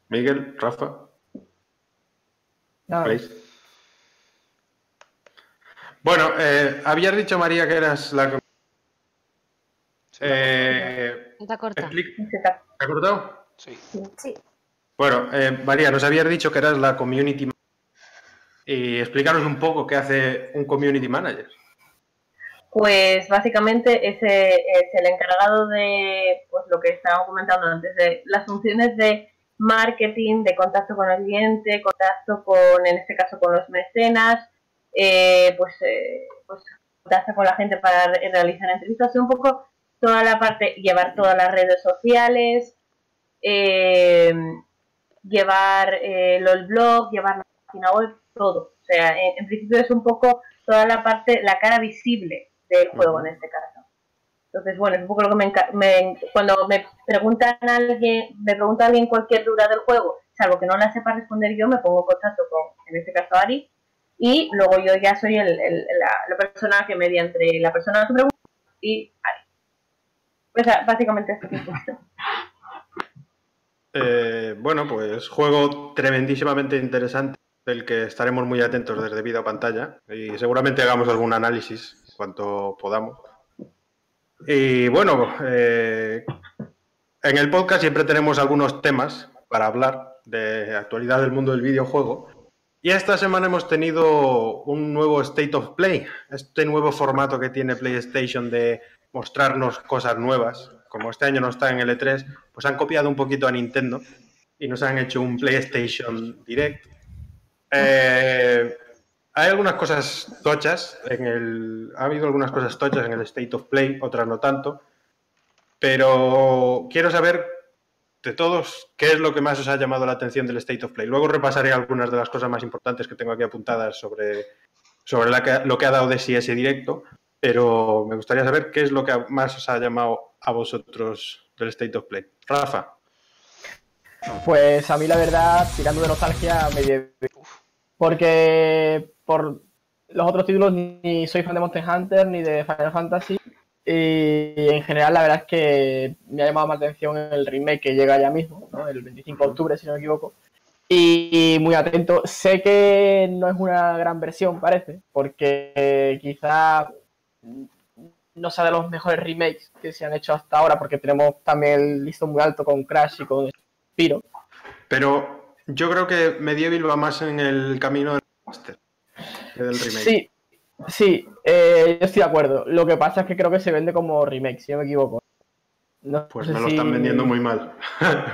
Miguel, Rafa. ¿Veis? Bueno, eh, habías dicho, María, que eras la eh, ¿Te ha cortado? ¿Te ha cortado? Sí. sí. Bueno, eh, María, nos habías dicho que eras la community y explícanos un poco qué hace un community manager. Pues básicamente ese es el encargado de pues lo que estábamos comentando antes, de las funciones de marketing, de contacto con el cliente, contacto con, en este caso, con los mecenas, eh, pues, eh, pues contacto con la gente para realizar entrevistas, un poco toda la parte, llevar todas las redes sociales, eh, llevar eh, el blog, llevar la página web, todo. O sea, en, principio es un poco toda la parte, la cara visible del juego en este caso. Entonces, bueno, es un poco lo que me, cuando me preguntan a alguien, me pregunta alguien cualquier duda del juego, salvo que no la sepa responder yo, me pongo en contacto con, en este caso, Ari, y luego yo ya soy el, la, la, persona que media entre la persona que pregunta y Ari. Sea, básicamente es eh, bueno, pues juego tremendísimamente interesante del que estaremos muy atentos desde vida pantalla y seguramente hagamos algún análisis cuanto podamos. Y bueno, eh, en el podcast siempre tenemos algunos temas para hablar de actualidad del mundo del videojuego. Y esta semana hemos tenido un nuevo State of Play, este nuevo formato que tiene PlayStation de mostrarnos cosas nuevas. Como este año no está en L3, pues han copiado un poquito a Nintendo y nos han hecho un PlayStation Direct. Eh, hay algunas cosas tochas en el. Ha habido algunas cosas tochas en el State of Play, otras no tanto. Pero quiero saber de todos qué es lo que más os ha llamado la atención del State of Play. Luego repasaré algunas de las cosas más importantes que tengo aquí apuntadas sobre, sobre lo que ha dado de sí ese directo, pero me gustaría saber qué es lo que más os ha llamado a vosotros del State of Play. Rafa. Pues a mí la verdad, tirando de nostalgia, me lleve. Porque por los otros títulos ni soy fan de Monster Hunter ni de Final Fantasy. Y en general la verdad es que me ha llamado más atención el remake que llega ya mismo, el 25 de octubre si no me equivoco. Y muy atento. Sé que no es una gran versión, parece, porque quizá no sea de los mejores remakes que se han hecho hasta ahora, porque tenemos también el listón muy alto con Crash y con Spiro. Pero yo creo que Medieval va más en el camino del Master que del remake. Sí, sí, eh, yo estoy de acuerdo. Lo que pasa es que creo que se vende como remake, si no me equivoco. pues me lo están vendiendo muy mal.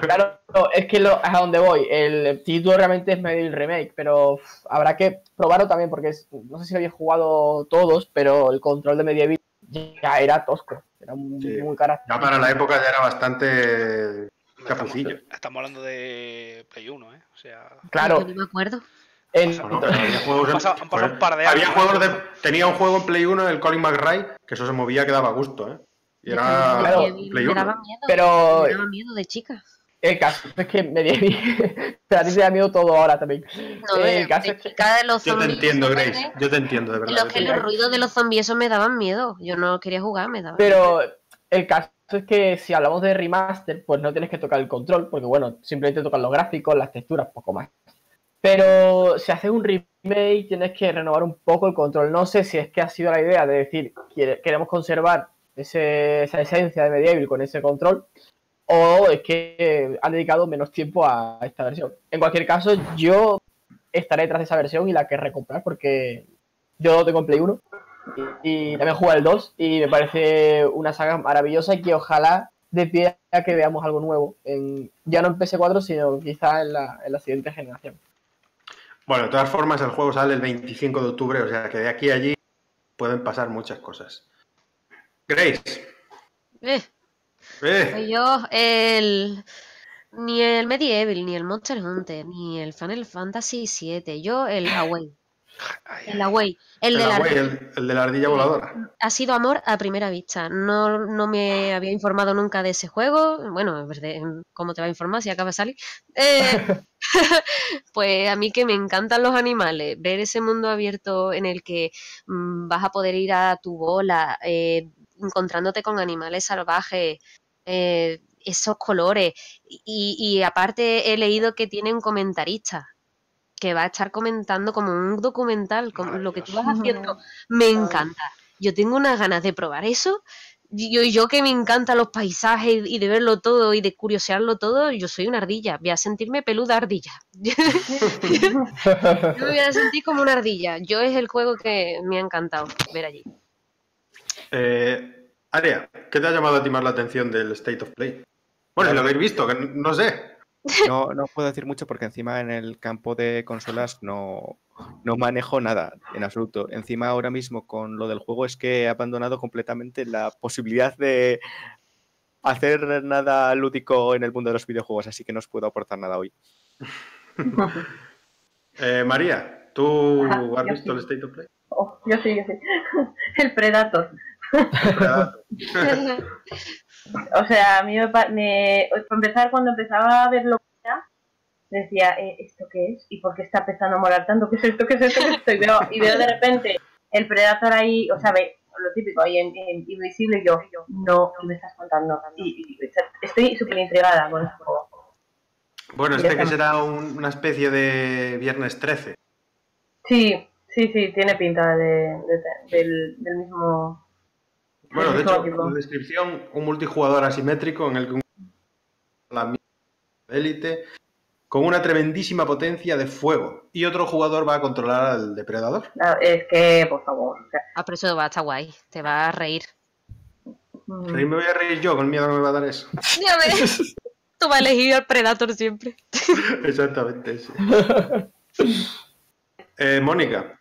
claro, es que lo, a donde voy. El título realmente es Medieval Remake, pero habrá que probarlo también porque no sé si lo habéis jugado todos, pero el control de Medieval ya era tosco. Era muy, muy cara. Ya para la época ya era bastante capucillo. Estamos, hablando de Play 1, ¿eh? O sea... Claro. No me acuerdo. había juegos, han pasado un par de años. Había juegos de, tenía un juego en Play 1, el Colin McRae, que eso se movía que daba gusto, ¿eh? Y era Play 1. Miedo, pero... Me daba miedo de chica. El caso es que me [laughs] Pero a ti te da miedo todo ahora también. No, el caso es que... de los yo te entiendo, Grace. Yo te entiendo, de verdad. Los, que los ruidos de los zombies eso me daban miedo. Yo no quería jugar, me daba Pero el caso es que si hablamos de remaster, pues no tienes que tocar el control, porque bueno, simplemente tocar los gráficos, las texturas, poco más. Pero si haces un remake, tienes que renovar un poco el control. No sé si es que ha sido la idea de decir, queremos conservar ese, esa esencia de Medieval con ese control, o es que han dedicado menos tiempo a esta versión. En cualquier caso, yo estaré detrás de esa versión y la querré comprar porque yo tengo en Play 1 y, también juego el 2 y me parece una saga maravillosa y que ojalá de pie a que veamos algo nuevo, en, ya no en PS4, sino quizá en la, en la siguiente generación. Bueno, de todas formas, el juego sale el 25 de octubre, o sea que de aquí a allí pueden pasar muchas cosas. Grace. Eh, eh. yo, el. Ni el Medieval, ni el Monster Hunter, ni el Final Fantasy VII. Yo, el Away. El Away. El, de la, el, de la ardilla voladora. Ha sido amor a primera vista. No, no me había informado nunca de ese juego. Bueno, ¿cómo te va a informar si acaba de salir? Eh, [laughs] [laughs] pues a mí que me encantan los animales. Ver ese mundo abierto en el que mm, vas a poder ir a tu bola, eh, encontrándote con animales salvajes, eh, esos colores. Y, aparte he leído que tiene un comentarista que va a estar comentando como un documental, como lo que tú vas haciendo. Me encanta. Yo tengo unas ganas de probar eso. Yo, yo que me encantan los paisajes y de verlo todo y de curiosearlo todo, yo soy una ardilla. Voy a sentirme peluda ardilla. [laughs] yo me voy a sentir como una ardilla. Yo es el juego que me ha encantado ver allí. Eh, Aria, ¿qué te ha llamado a ti más la atención del State of Play? Bueno, si lo habéis visto, que no sé. [laughs] No, no puedo decir mucho porque encima en el campo de consolas no, no manejo nada en absoluto. Encima ahora mismo con lo del juego es que he abandonado completamente la posibilidad de hacer nada lúdico en el mundo de los videojuegos, así que no os puedo aportar nada hoy. [laughs] eh, María, ¿tú has visto el State of Play? Oh, yo sí, yo sí. [laughs] El Predator. [laughs] o sea, a mí me, para empezar, cuando empezaba a ver lo que era, decía, eh, ¿esto qué es? ¿Y por qué está empezando a molar tanto? ¿Qué es esto? ¿Qué es esto? ¿Qué es esto? Y veo, y veo de repente el Predator ahí, o sea, ve, lo típico ahí en, Invisible, y yo, no, ¿qué me estás contando? Y, estoy súper intrigada con este juego. Bueno, este que será una especie de Viernes 13. Sí, sí, sí, tiene pinta de, del, del mismo bueno, de hecho, en la descripción, un multijugador asimétrico en el que la élite con una tremendísima potencia de fuego y otro jugador va a controlar al depredador. es que, por favor. Ah, pero eso va a estar guay, te va a reír. Mm. me voy a reír yo, con miedo que me va a dar eso. Ya ves, [laughs] tú vas a elegir al Predator siempre. [laughs] Exactamente, sí. [laughs] Eh, Mónica.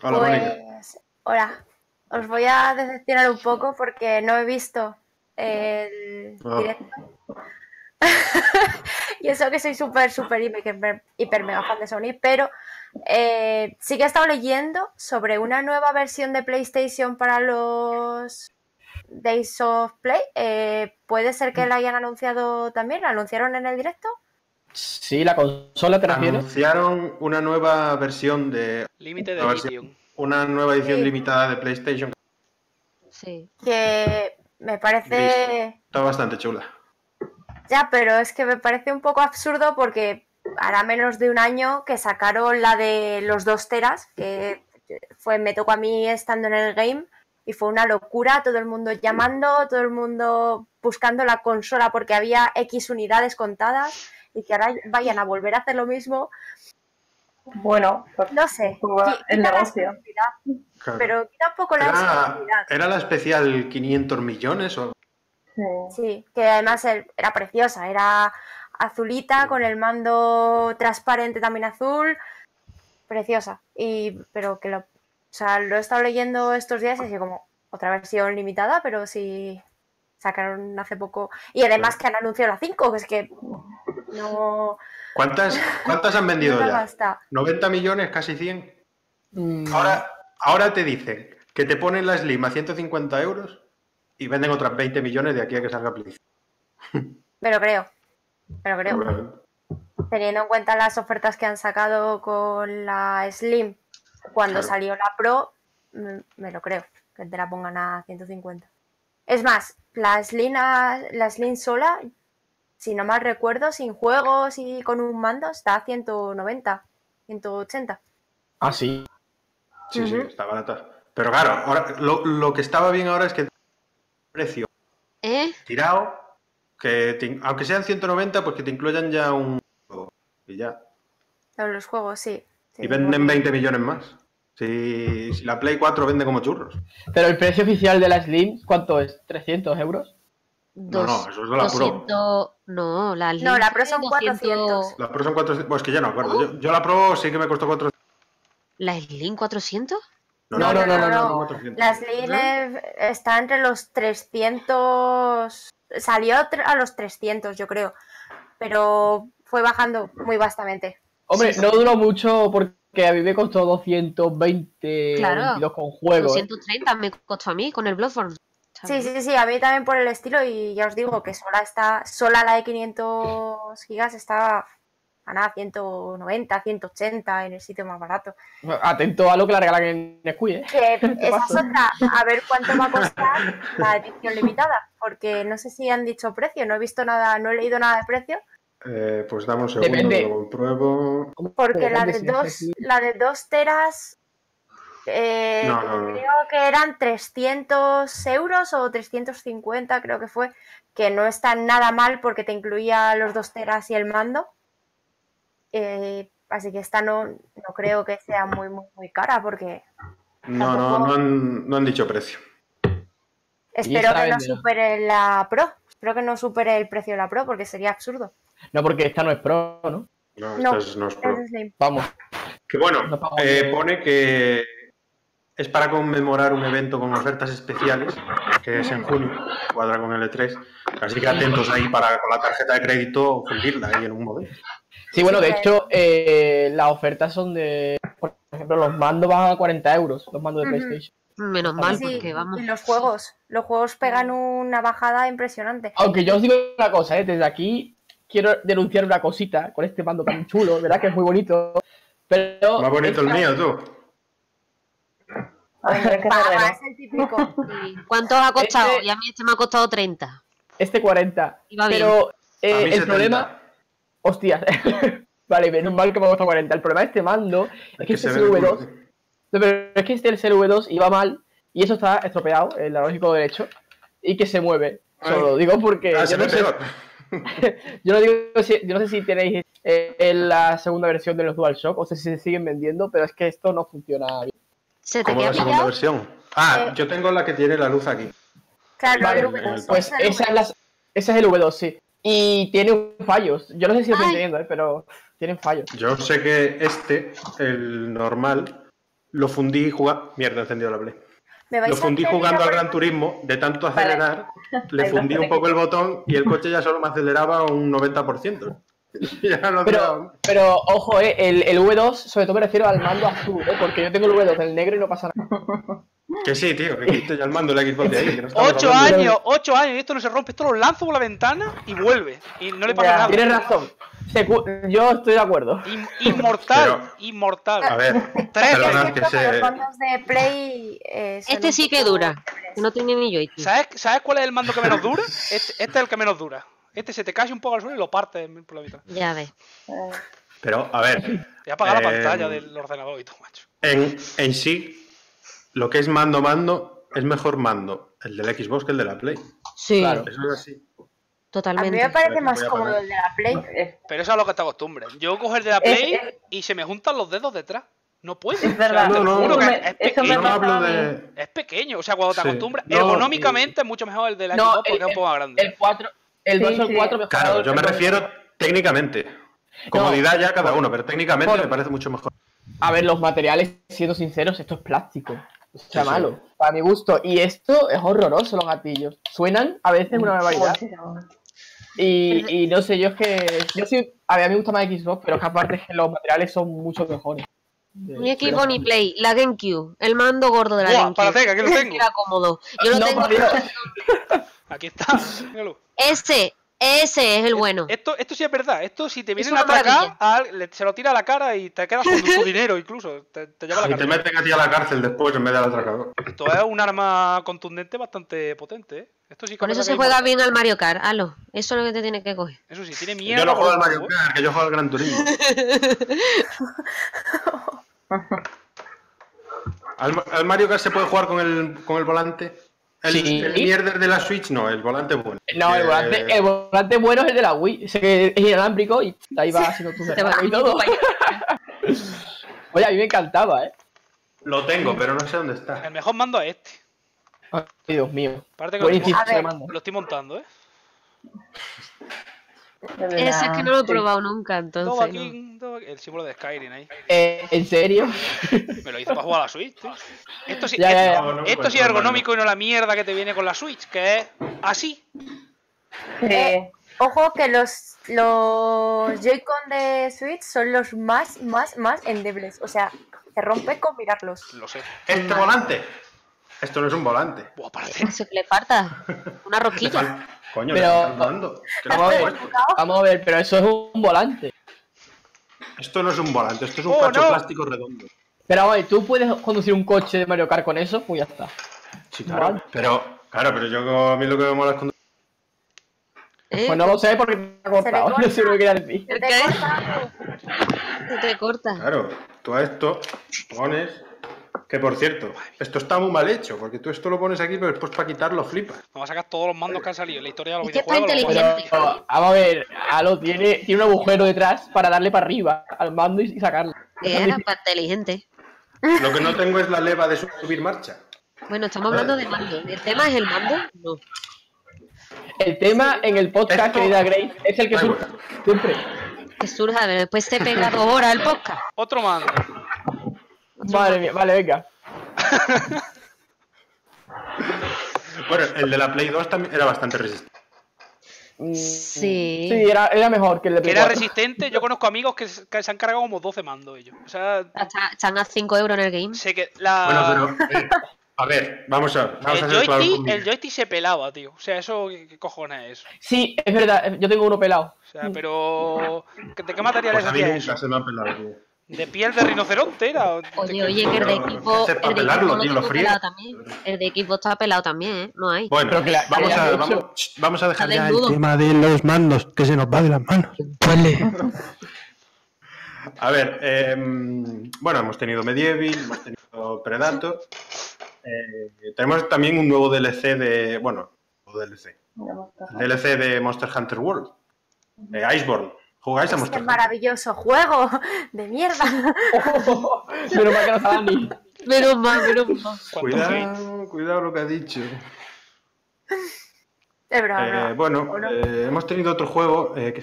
Hola, Mónica. Pues, hola. Os voy a decepcionar un poco porque no he visto el Ah. directo. [laughs] y eso que soy súper, súper, hiper, hiper mega fan de Sony, pero eh, sí que he estado leyendo sobre una nueva versión de PlayStation para los Days of Play. Eh, ¿Puede ser que la hayan anunciado también? ¿La anunciaron en el directo? Sí, la consola te refieres. Anunciaron una nueva versión de. Límite de edición. Una nueva edición Sí. limitada de PlayStation. Sí. Que me parece... Está bastante chula. Ya, pero es que me parece un poco absurdo porque hará menos de un año que sacaron la de los dos teras, que fue, me tocó a mí estando en el game y fue una locura, todo el mundo llamando, todo el mundo buscando la consola porque había X unidades contadas y que ahora vayan a volver a hacer lo mismo, Bueno, pues no sé, el negocio. Claro. pero quita un poco la Era, exclusividad. era la especial 500 millones o sí. Sí, que además era preciosa, era azulita con el mando transparente también azul, preciosa. Y pero que lo, o sea, lo he estado leyendo estos días y así como otra versión limitada, pero sí sacaron hace poco y además que han anunciado la 5, que es que no, ¿Cuántas, ¿Cuántas han vendido no ya? basta. 90 millones, casi 100. Mm, Ahora, ahora te dicen que te ponen la Slim a 150 euros y venden otras 20 millones de aquí a que salga. [laughs] Me lo creo. Me lo creo. Teniendo en cuenta las ofertas que han sacado con la Slim cuando Claro. salió la Pro, mm, me lo creo, que te la pongan a 150. Es más, la Slim, a- la Slim sola, si no mal recuerdo, sin juegos y con un mando, está a 190, 180. Ah, sí. Sí, sí, está barata. Pero claro, ahora, lo, lo que estaba bien ahora es que precio ¿Eh? tirado, que te- aunque sean 190, pues que te incluyan ya un juego y ya. Los juegos, sí. sí, Y venden porque- 20 millones más. Si, si la Play 4 vende como churros. Pero el precio oficial de la Slim, ¿cuánto es? ¿300 euros? No, no, eso es de la Pro. 200 No, la No, Slim la Pro son 400. La Pro son 400. Pues que ya no acuerdo. Yo, yo la Pro sí que me costó 400. ¿La Slim 400? No, no, no, no, no, 400. La Slim eh, está entre los 300. Salió a los 300, yo creo. Pero fue bajando muy vastamente. Hombre, Sí, no duró mucho porque a mí me costó 220 Claro. 22 con juegos. 230 me costó a mí con el Bloodborne. Sí, sí, sí, a mí también por el estilo. Y ya os digo que sola está. Sola la de 500 gigas está a nada, 190, 180 en el sitio más barato. Atento a lo que la regalan en Nesquik, ¿eh? Que [laughs] esa es otra. A ver cuánto va a costar la edición limitada. Porque no sé si han dicho precio. No he visto nada, no he leído nada de precio. Eh, pues dame un segundo, Depende. lo compruebo. Porque la de dos, la de dos teras eh, No, no, no. creo que eran 300 euros o 350 creo que fue, que no está nada mal porque te incluía los dos teras y el mando. Eh, así que esta no, no creo que sea muy, muy, muy cara porque No, no, no han, no han dicho precio. espero que no supere la Pro. Espero que no supere el precio de la Pro porque sería absurdo. No, porque esta no es pro, ¿no? No, No, esta es- no es Pro. Es. Vamos. Que bueno, eh, pone que es para conmemorar un evento con ofertas especiales, que es en junio, cuadra con el E3. Así que atentos ahí para con la tarjeta de crédito fundirla ahí en un modelo. Sí, bueno, de hecho, eh, las ofertas son de. Por ejemplo, los mandos van a 40 euros, los mandos de. PlayStation. Menos mal, Sí, porque vamos. y los juegos. Los juegos pegan una bajada impresionante. Aunque yo os digo una cosa, ¿eh? desde aquí quiero denunciar una cosita con este mando tan chulo, ¿verdad? Que es muy bonito. Pero. Más bonito el esta- mío, tú. Cerrero. va, es el típico. [laughs] Sí. ¿Cuánto os ha costado? Este- Y a mí este me ha costado 30. Este 40. Iba bien. Pero eh, A mí el 70. problema. Hostias. [laughs] vale, menos mal que me ha costado 40. El problema de este mando es que, este se ve el culo, SV2. tío. No, pero es que este el CV2 iba mal y eso está estropeado, el analógico derecho, y que se mueve. Solo lo digo porque Ah, yo, se no sé. [laughs] yo no digo si- yo no sé si tenéis eh, en la segunda versión de los DualShock o sé si se siguen vendiendo, pero es que esto no funciona bien. ¿Se te queda la segunda pillado? versión. Ah, Eh, yo tengo la que tiene la luz aquí. Claro, Vale, el V2, Pues es el esa es, V2. la- ese es el V2, sí. Y tiene fallos. Yo no sé si lo estoy entendiendo, eh, pero tienen fallos. Yo sé que este, el normal, lo fundí jugando. Mierda, he encendido la Play. ¿Me vais Lo fundí jugando al Gran Turismo de tanto acelerar [laughs] le fundí un poco el botón y el coche ya solo me aceleraba un 90%. [laughs] pero, pero, ojo, eh, el, el, V2, sobre todo me refiero al mando azul, eh, porque yo tengo el V2 del negro y no pasa nada. Que sí, tío, que quito ya el mando la Xbox de ahí. Que ocho años, ocho años, y esto no se rompe, esto lo lanzo por la ventana y vuelve. Y no le pasa nada. Tienes razón. Yo estoy de acuerdo. inmortal, inmortal. A ver, tres. Que se... Los mandos de Play. Eh, este sí que dura. No tiene ni yo. ¿Sabes, ¿Sabes cuál es el mando que menos dura? Este, este es el que menos dura. Este se te cae un poco al suelo y lo parte por la mitad. Ya ves. Pero, a ver. Ya apaga la pantalla del ordenador y todo, macho. En, en sí, lo que es mando mando es mejor mando el del Xbox que el de la Play. Sí. Claro, eso es así. Totalmente. A mí me parece más cómodo el de la Play. Pero eso es a lo que te acostumbres. Yo cojo el de la Play y se me juntan los dedos detrás. No puedo. Es verdad. no, no, es, pequeño. No hablo de... es pequeño. O sea, cuando te acostumbras. ergonómicamente es mucho mejor el de la Xbox porque es un poco más grande. El 4, el 2 el 4 mejor. Claro, yo me refiero técnicamente. Comodidad ya cada uno, pero técnicamente me parece mucho mejor. A ver, los materiales, siendo sinceros, esto es plástico. O sea, malo, para mi gusto. Y esto es horroroso, los gatillos. Suenan a veces una barbaridad. Y, y no sé, yo es que. Yo sí. A, ver, a mí me gusta más Xbox, pero es que aparte es que los materiales son mucho mejores. Mi Xbox ni Play, la GameCube, el mando gordo de la GameCube. Para que lo [laughs] tengo. Era cómodo. Yo lo tengo. Aquí está. Este, ese es el bueno. Esto, esto sí es verdad. Esto si te vienen a atracar, se lo tira a la cara y te quedas con tu [laughs] dinero incluso. Te, te lleva a la y te meten a ti a la cárcel después en vez del atracador. Esto es un arma contundente bastante potente, ¿eh? Esto sí con eso se juega bien al Mario Kart, halo. Eso es lo que te tiene que coger. Eso sí, tiene miedo. Yo no juego al Mario Kart, que yo juego al Gran Turismo. [laughs] ¿Al, ¿Al, Mario Kart se puede jugar con el, con el volante? El, sí. el mierder de la Switch, no, el volante bueno. No, el volante, el volante bueno es el de la Wii. Ese que es inalámbrico y ahí va haciendo tu y todo. [laughs] Oye, a mí me encantaba, ¿eh? Lo tengo, pero no sé dónde está. El mejor mando es este. Ay, Dios mío. Parece que lo estoy, lo estoy montando, ¿eh? Ese es que no lo he probado nunca, entonces. Todo aquí, todo aquí. El símbolo de Skyrim ahí. Eh, ¿En serio? Me lo hizo para jugar a la Switch, tío. Esto sí, ya, esto, ya, ya. No, no esto sí es ergonómico y no la mierda que te viene con la Switch, que es así. Eh, ojo que los, los Joy-Con de Switch son los más, más, más endebles. O sea, se rompe con mirarlos. Lo sé. Este volante. Esto no es un volante. Buah, parece. Eso que le falta. [laughs] Una rosquilla. Coño, pero vamos, a ver, vamos a ver, pero eso es un volante. Esto no es un volante, esto es un oh, cacho no. plástico redondo. Pero a ver, ¿tú puedes conducir un coche de Mario Kart con eso? Pues ya está. Sí, claro. Vale. Pero, claro, pero yo a mí lo que me mola es conducir. ¿Eh? Pues no lo sé porque me ha cortado. [laughs] No sé lo que quería decir. ¿Qué? Se te corta. Claro, tú a esto pones que por cierto, esto está muy mal hecho, porque tú esto lo pones aquí, pero después para quitarlo flipas. Vamos a sacar todos los mandos que han salido la historia de los videojuegos. Que está inteligente. Pero, vamos a ver, Halo tiene, tiene un agujero detrás para darle para arriba al mando y, sacarlo. Era para inteligente. Lo que no tengo es la leva de subir marcha. Bueno, estamos hablando de mando. ¿El tema es el mando? No. El tema en el podcast, esto... querida Grace, es el que surge siempre. Que surja, pero después te pega dos horas el podcast. Otro mando. Madre mía, vale, venga. [laughs] bueno, el de la Play 2 también era bastante resistente. Sí. Sí, era, era mejor que el de Play Era 4. resistente, yo conozco amigos que, que, se han cargado como 12 mandos ellos. O sea. Están a 5 euros en el game. Sé que la. Bueno, pero. Eh, a ver, vamos a, vamos el a ser joystick, claro El joystick se pelaba, tío. O sea, eso, ¿qué cojones es eso? Sí, es verdad, yo tengo uno pelado. O sea, pero. ¿De qué materiales pues hacía eso? Se me ha pelado, tío. ¿De piel de rinoceronte era? Oye, oye, que el de equipo. El de equipo tío, lo pelado también. El de equipo está pelado también, ¿eh? No hay. Bueno, Pero que la- vamos, a, vamos, vamos dejar ya el tema de los mandos, que se nos va de las manos. Vale. A ver, eh, bueno, hemos tenido Medieval, hemos tenido Predator. eh, tenemos también un nuevo DLC de. Bueno, nuevo DLC. DLC de Monster Hunter World. Eh, Iceborne. ¿Jugáis a Este Monster Hunter? maravilloso juego de mierda. [laughs] Que no. Menos mal, menos mal. ¿Cuánto hate? Cuidado, cuidado lo que ha dicho. Es broma, Eh, bueno, eh, hemos tenido otro juego eh, que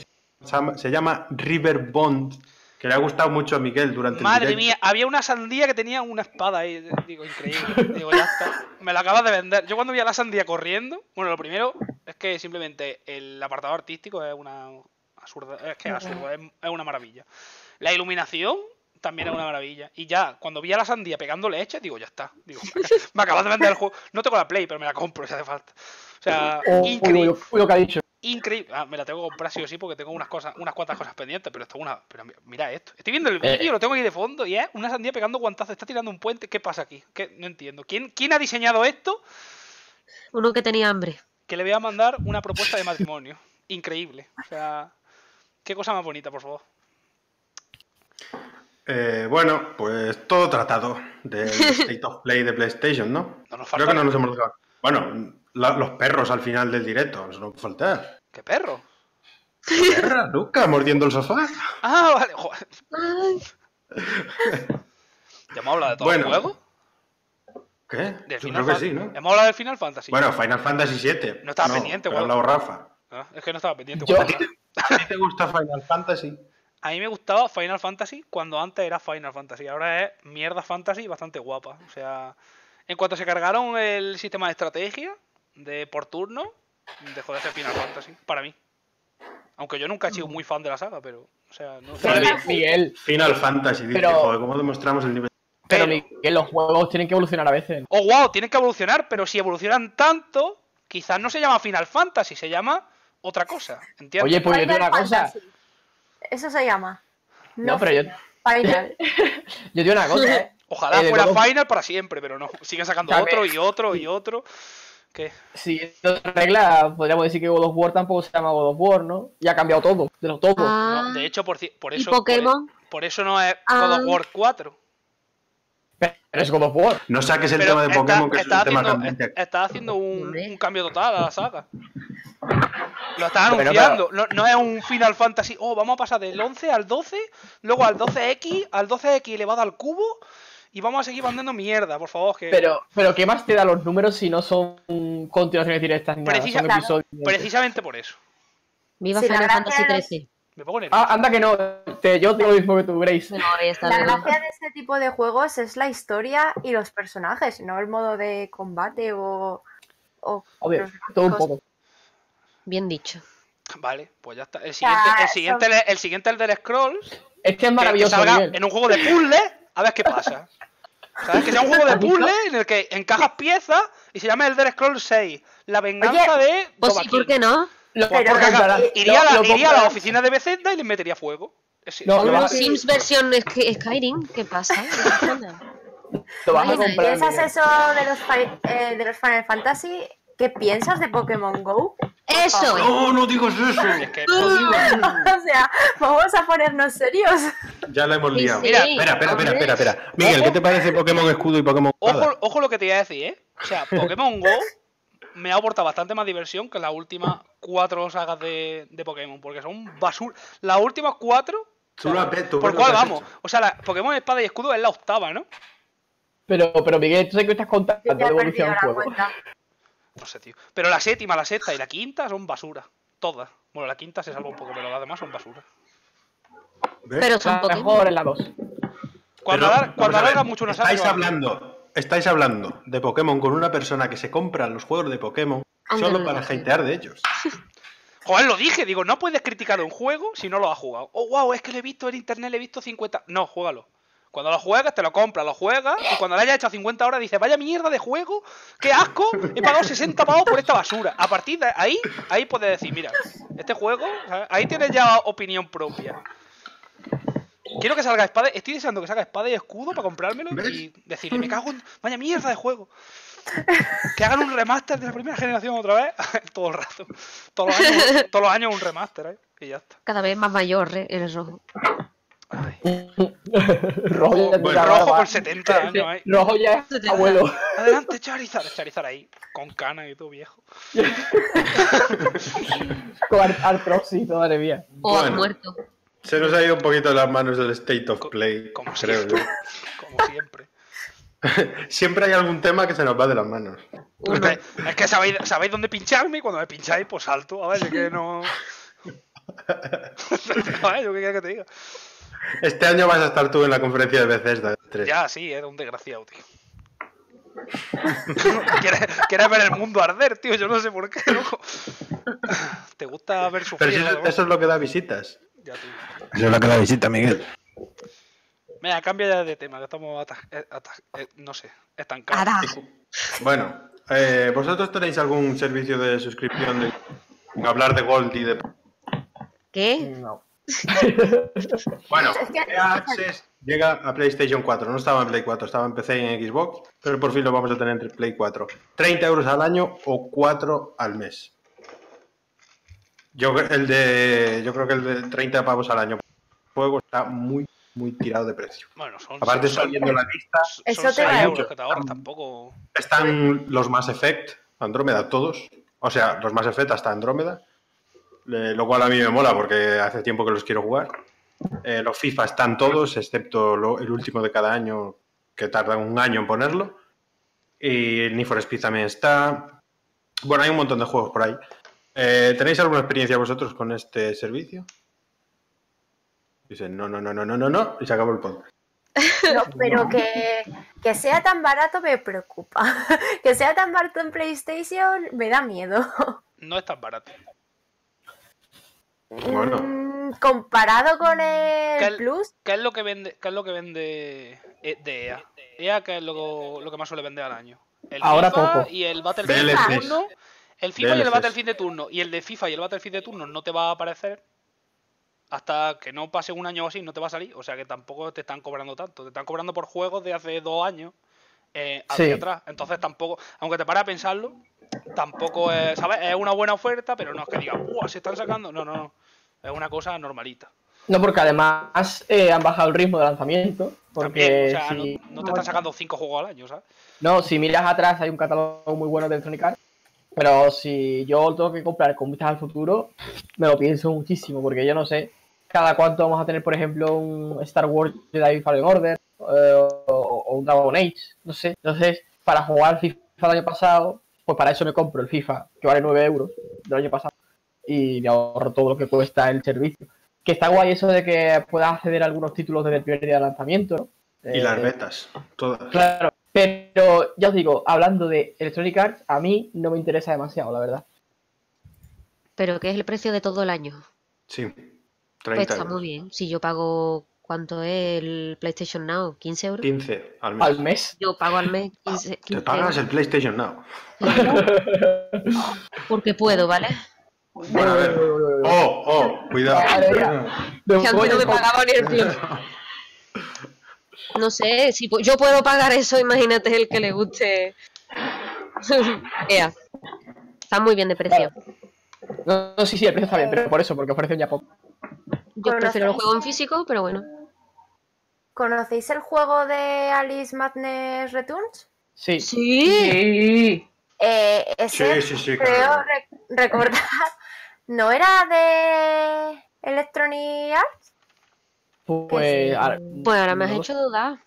se llama, River Bond, Que le ha gustado mucho a Miguel durante Madre el mía, había una sandía que tenía una espada ahí. Digo, increíble. Digo, ya está. Me la acabas de vender. Yo cuando vi a la sandía corriendo, bueno, lo primero es que simplemente el apartado artístico es una absurda. Es que es absurdo, es, es una maravilla. La iluminación también es una maravilla. Y ya, cuando vi a la sandía pegando leche, digo, ya está. Digo, me acabas de vender el juego. No tengo la Play, pero me la compro si hace falta. O sea, Oh, increíble. uy, uy, lo que ha dicho. Increíble. Ah, me la tengo que comprar sí o sí porque tengo unas cosas, unas cuantas cosas pendientes, pero esto es una. Pero mi- mira esto. Estoy viendo el Eh. vídeo, lo tengo ahí de fondo y es una sandía pegando guantazos. Está tirando un puente. ¿Qué pasa aquí? ¿Qué? No entiendo. ¿Quién, ¿Quién ha diseñado esto? Uno que tenía hambre. Que le voy a mandar una propuesta de matrimonio. Increíble. O sea, qué cosa más bonita, por favor. Eh, bueno, pues todo tratado del [laughs] State of Play de PlayStation, ¿no? No nos Creo falta. que no nos hemos dejado. Bueno, la- los perros al final del directo, eso no puede faltar. ¡Qué perro! Perra, Luca, mordiendo el sofá. Ah, vale. Joder. ¿Ya hemos hablado de todo Bueno. el juego? ¿Qué? Del Yo creo que sí, ¿no? Hemos hablado del Final Fantasy. Bueno, Final Fantasy VII. No estaba pendiente, ha guau. hablado Rafa. Ah, es que no estaba pendiente. Yo- ¿A ti te gusta Final Fantasy? A mí me gustaba Final Fantasy cuando antes era Final Fantasy. Ahora es mierda fantasy bastante guapa. O sea, en cuanto se cargaron el sistema de estrategia de por turno, dejó de ser Final Fantasy. Para mí. Aunque yo nunca he sido muy fan de la saga, pero. O sea, no Pero, Miguel, Final Fantasy, dice, Pero- joder, ¿cómo demostramos el nivel? pero Pero- Miguel, los juegos tienen que evolucionar a veces. Oh, wow, tienen que evolucionar, pero si evolucionan tanto, quizás no se llama Final Fantasy, se llama otra cosa. ¿Entiendes? Oye, pues yo una cosa. Eso se llama. No, pero yo, Final. [laughs] yo digo una cosa, ¿eh? [laughs] Ojalá eh, fuera Final para siempre, pero no. Siguen sacando Sabe- otro y otro y otro. ¿Qué? Siguiendo otra regla, podríamos decir que God of War tampoco se llama God of War, ¿no? Y ha cambiado todo, de lo todo. Ah, No, de hecho, por, por ¿Y eso. por- Pokémon? Por, eso no es Ah. God of War 4. Pero es God of War. No saques el Pero tema de está, Pokémon, que es está un tema haciendo, es- está haciendo un cambio total a la saga. Lo está Pero, anunciando. No, no es un Final Fantasy. Oh, vamos a pasar del 11 al 12, luego al 12X, al 12X elevado al cubo. Y vamos a seguir mandando mierda, por favor. Que Pero, pero ¿qué más te da los números si no son continuaciones directas ni nada? Precisa- Son Claro. episodios. [laughs] precisamente por eso. viva Sí, Final Fantasy 13. Me pongo nervioso. Ah, anda que no. Te, yo digo lo mismo que tú, Grace. No, ahí está La bien. gracia de este tipo de juegos es la historia y los personajes, no el modo de combate o. o Obvio, todo un poco. Bien dicho. Vale, pues ya está. El siguiente, el siguiente, son- el siguiente el del Scrolls. Es que es que- que maravilloso, salga en un juego de puzzle, a ver qué pasa. ¿Sabes? Que sea un juego de [laughs] puzzle en el que encajas piezas y se llama Elder Scrolls 6. La venganza de Pues sí. ¿por qué no? Lo, Pues porque acá iría, a la, iría a la comprarás. oficina de Bethesda y les metería fuego. Es- No, lo Sims versión Sky- Skyrim, ¿qué pasa? [laughs] ¿Qué pasa? Lo vas a comprar. ¿Piensas eso de los, eh, de los Final Fantasy? ¿Qué piensas de Pokémon Go? ¡Eso! No, no digas eso. [laughs] es que- [laughs] o sea, vamos a ponernos serios. Ya la hemos Sí, liado. sí, Mira, espera, espera, espera, espera, espera. Miguel, ¿qué te parece Pokémon Escudo y Pokémon ojo, ojo lo que te iba a decir, ¿eh? O sea, Pokémon Go me ha aportado bastante más diversión que las últimas cuatro sagas de, de Pokémon, porque son basura. Las últimas cuatro. Tú lo has ves- tú ¿Por cuál vamos? hecho. O sea, la Pokémon Espada y Escudo es la octava, ¿no? Pero, pero Miguel, tú sabes que estás contando he evolución juego. cuenta. No sé, tío. Pero la séptima, la sexta y la quinta son basura. Todas. Bueno, la quinta se salva un poco, pero las demás son basura. ¿Ves? Pero son La Pokémon. mejor es la 2. Cuando, Pero, cuando alarga mucho una saga. Estáis no- hablando, estáis hablando de Pokémon con una persona que se compra los juegos de Pokémon solo para hatear de ellos. [laughs] Joder, lo dije, digo, no puedes criticar un juego si no lo has jugado. Oh, wow, es que lo he visto en internet, le he visto 50. No, juégalo. Cuando lo juegas, te lo compras, lo juegas, y cuando le hayas hecho 50 horas dices, vaya mierda de juego, qué asco, he pagado 60 pavos por esta basura. A partir de ahí, ahí puedes decir, mira, este juego, ahí tienes ya opinión propia. Quiero que salga espada, estoy deseando que salga espada y escudo para comprármelo ¿Ves? y decirle, me cago en. Vaya mierda de juego. Que hagan un remaster de la primera generación otra vez, [laughs] todo el rato. Todos los años, todos los años un remaster, ¿eh? Y ya está. Cada vez más mayor, ¿eh? el rojo. [laughs] Rojo ya rojo con 70 años, ¿eh? Rojo ya es abuelo. Adelante, Charizard. Charizard ahí, con cana y todo viejo. [laughs] Con ar- artrosito, madre mía. O Bueno. muerto. Se nos ha ido un poquito de las manos del State of Play, Como creo siempre. yo. Como siempre. [laughs] Siempre hay algún tema que se nos va de las manos. Uno. Es que, es que sabéis, sabéis dónde pincharme y cuando me pincháis, pues salto. A ver, es que no. A ver, yo qué quieres que te diga. Este año vas a estar tú en la conferencia de Bethesda 3. Ya, sí, era un desgraciado, tío. [laughs] ¿Quieres, ver el mundo arder, tío. Yo no sé por qué, [laughs] loco. ¿Te gusta ver sufrir? Pero eso, es lo que da visitas. Ya, Eso es lo que da visita, Miguel. Venga, cambia ya de tema, que estamos eh, eh, no sé, estancados. Bueno, eh, ¿vosotros tenéis algún servicio de suscripción de hablar de Gold y de... ¿Qué? No. [laughs] bueno, EA Access llega a PlayStation 4. No estaba en Play 4, estaba en PC y en Xbox, pero por fin lo vamos a tener entre Play 4. 30 euros al año o 4 al mes. Yo, el de, yo creo que el de 30 pavos al año juego está muy, muy tirado de precio. Bueno, son, Aparte, son, viendo la lista. Eso te euros que te ahorras, tampoco. Están los Mass Effect, Andrómeda, todos. O sea, los Mass Effect hasta Andrómeda lo cual a mí me mola porque hace tiempo que los quiero jugar. Eh, los FIFA están todos, excepto el último de cada año, que tarda un año en ponerlo. Y el Need for Speed también está. Bueno, hay un montón de juegos por ahí. Eh, ¿Tenéis alguna experiencia vosotros con este servicio? Dicen, no, no, no, no, no, no, no, y se acabó el podcast. No, pero que, que, sea tan barato me preocupa. [laughs] Que sea tan barato en PlayStation me da miedo. No es tan barato. Bueno. Mm, comparado con el Plus. ¿Qué es lo que vende, qué es lo que vende eh, de EA? EA qué es lo, lo que más suele vender al año. El Ahora FIFA y el Battlefield de turno. El FIFA y el Battlefield de turno. Y el de FIFA y el Battlefield de turno no te va a aparecer hasta que no pase un año o así, no te va a salir. O sea que tampoco te están cobrando tanto. Te están cobrando por juegos de hace dos años eh, hacia atrás. Entonces tampoco, aunque te para a pensarlo, tampoco es, ¿sabes? Es una buena oferta, pero no es que diga, ¡Uah, se están sacando! No, no, no. Es una cosa normalita. No, porque además eh, han bajado el ritmo de lanzamiento. Porque o sea, no, te están sacando cinco juegos al año, ¿sabes? No, si miras atrás hay un catálogo muy bueno de Electronic Arts. Pero si yo tengo que comprar con vistas al futuro, me lo pienso muchísimo, porque yo no sé cada cuánto vamos a tener, por ejemplo, un Star Wars Jedi Fallen Order eh, o, un Dragon Age, no sé. Entonces, para jugar FIFA el año pasado, pues para eso me compro el FIFA, que vale 9 euros del año pasado, y me ahorro todo lo que cuesta el servicio. Que está guay eso de que puedas acceder a algunos títulos desde el primer día de lanzamiento. Y las eh, betas, todas. Claro, pero ya os digo, hablando de Electronic Arts, a mí no me interesa demasiado, la verdad. ¿Pero qué es el precio de todo el año? Sí, 30 pues está muy bien. Si yo pago ¿Cuánto es el PlayStation Now? ¿15 euros? 15 al mes. Yo pago al mes 15, Te pagas el PlayStation Now. [laughs] Porque puedo, ¿vale? Bueno, a ver. Oh, oh, cuidado. Que antes no me pagaba ni el. No sé, si yo puedo pagar eso, imagínate el que le guste. Ea. Está muy bien de precio. No, no, sí, sí, el precio está bien, pero por eso, porque ofrecen ya poco. Yo prefiero el juego en físico, pero bueno. ¿Conocéis el juego de Alice Madness Returns? Sí. Sí. Eh, ese sí, sí, sí, creo recordar. ¿No era de Electronic Arts? Pues, ahora, pues ahora me has hecho dudar.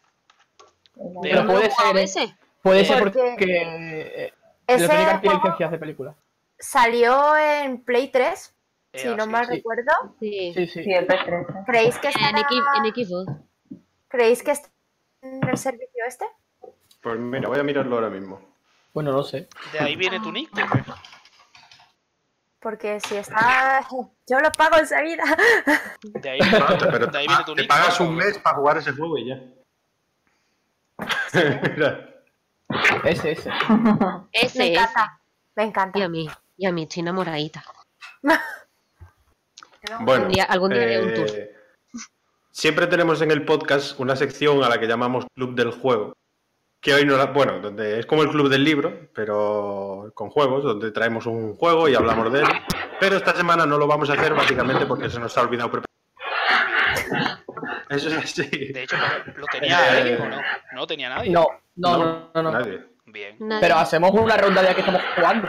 Pero puede ser. Ese? Puede ser porque, eh, Electronic Arts tiene licencias de película. Salió en Play 3 si no mal recuerdo. Sí, sí, sí. el P3. ¿Creéis que está en, en ¿Creéis que está en el servicio este? Pues mira, voy a mirarlo ahora mismo. Bueno, no sé. ¿De ahí viene tu nick? Porque si está. [laughs] Yo lo pago enseguida. [laughs] De ahí, pero de ahí viene tu te nick. Pagas un mes para jugar ese juego y ya. [laughs] mira. Ese, ese. Ese, Me encanta. Me encanta. Y a mí, y a mí, estoy enamoradita. Bueno, algún día, un tour. Eh, siempre tenemos en el podcast una sección a la que llamamos Club del Juego. Que hoy no la, bueno, donde es como el club del libro, pero con juegos, donde traemos un juego y hablamos de él. Pero esta semana no lo vamos a hacer básicamente porque se nos ha olvidado preparar. Eso es así. De hecho, ¿lo tenía eh, o no? ¿No tenía nadie? No, no, no, no. Nadie. Bien. Pero hacemos una ronda ya que estamos jugando.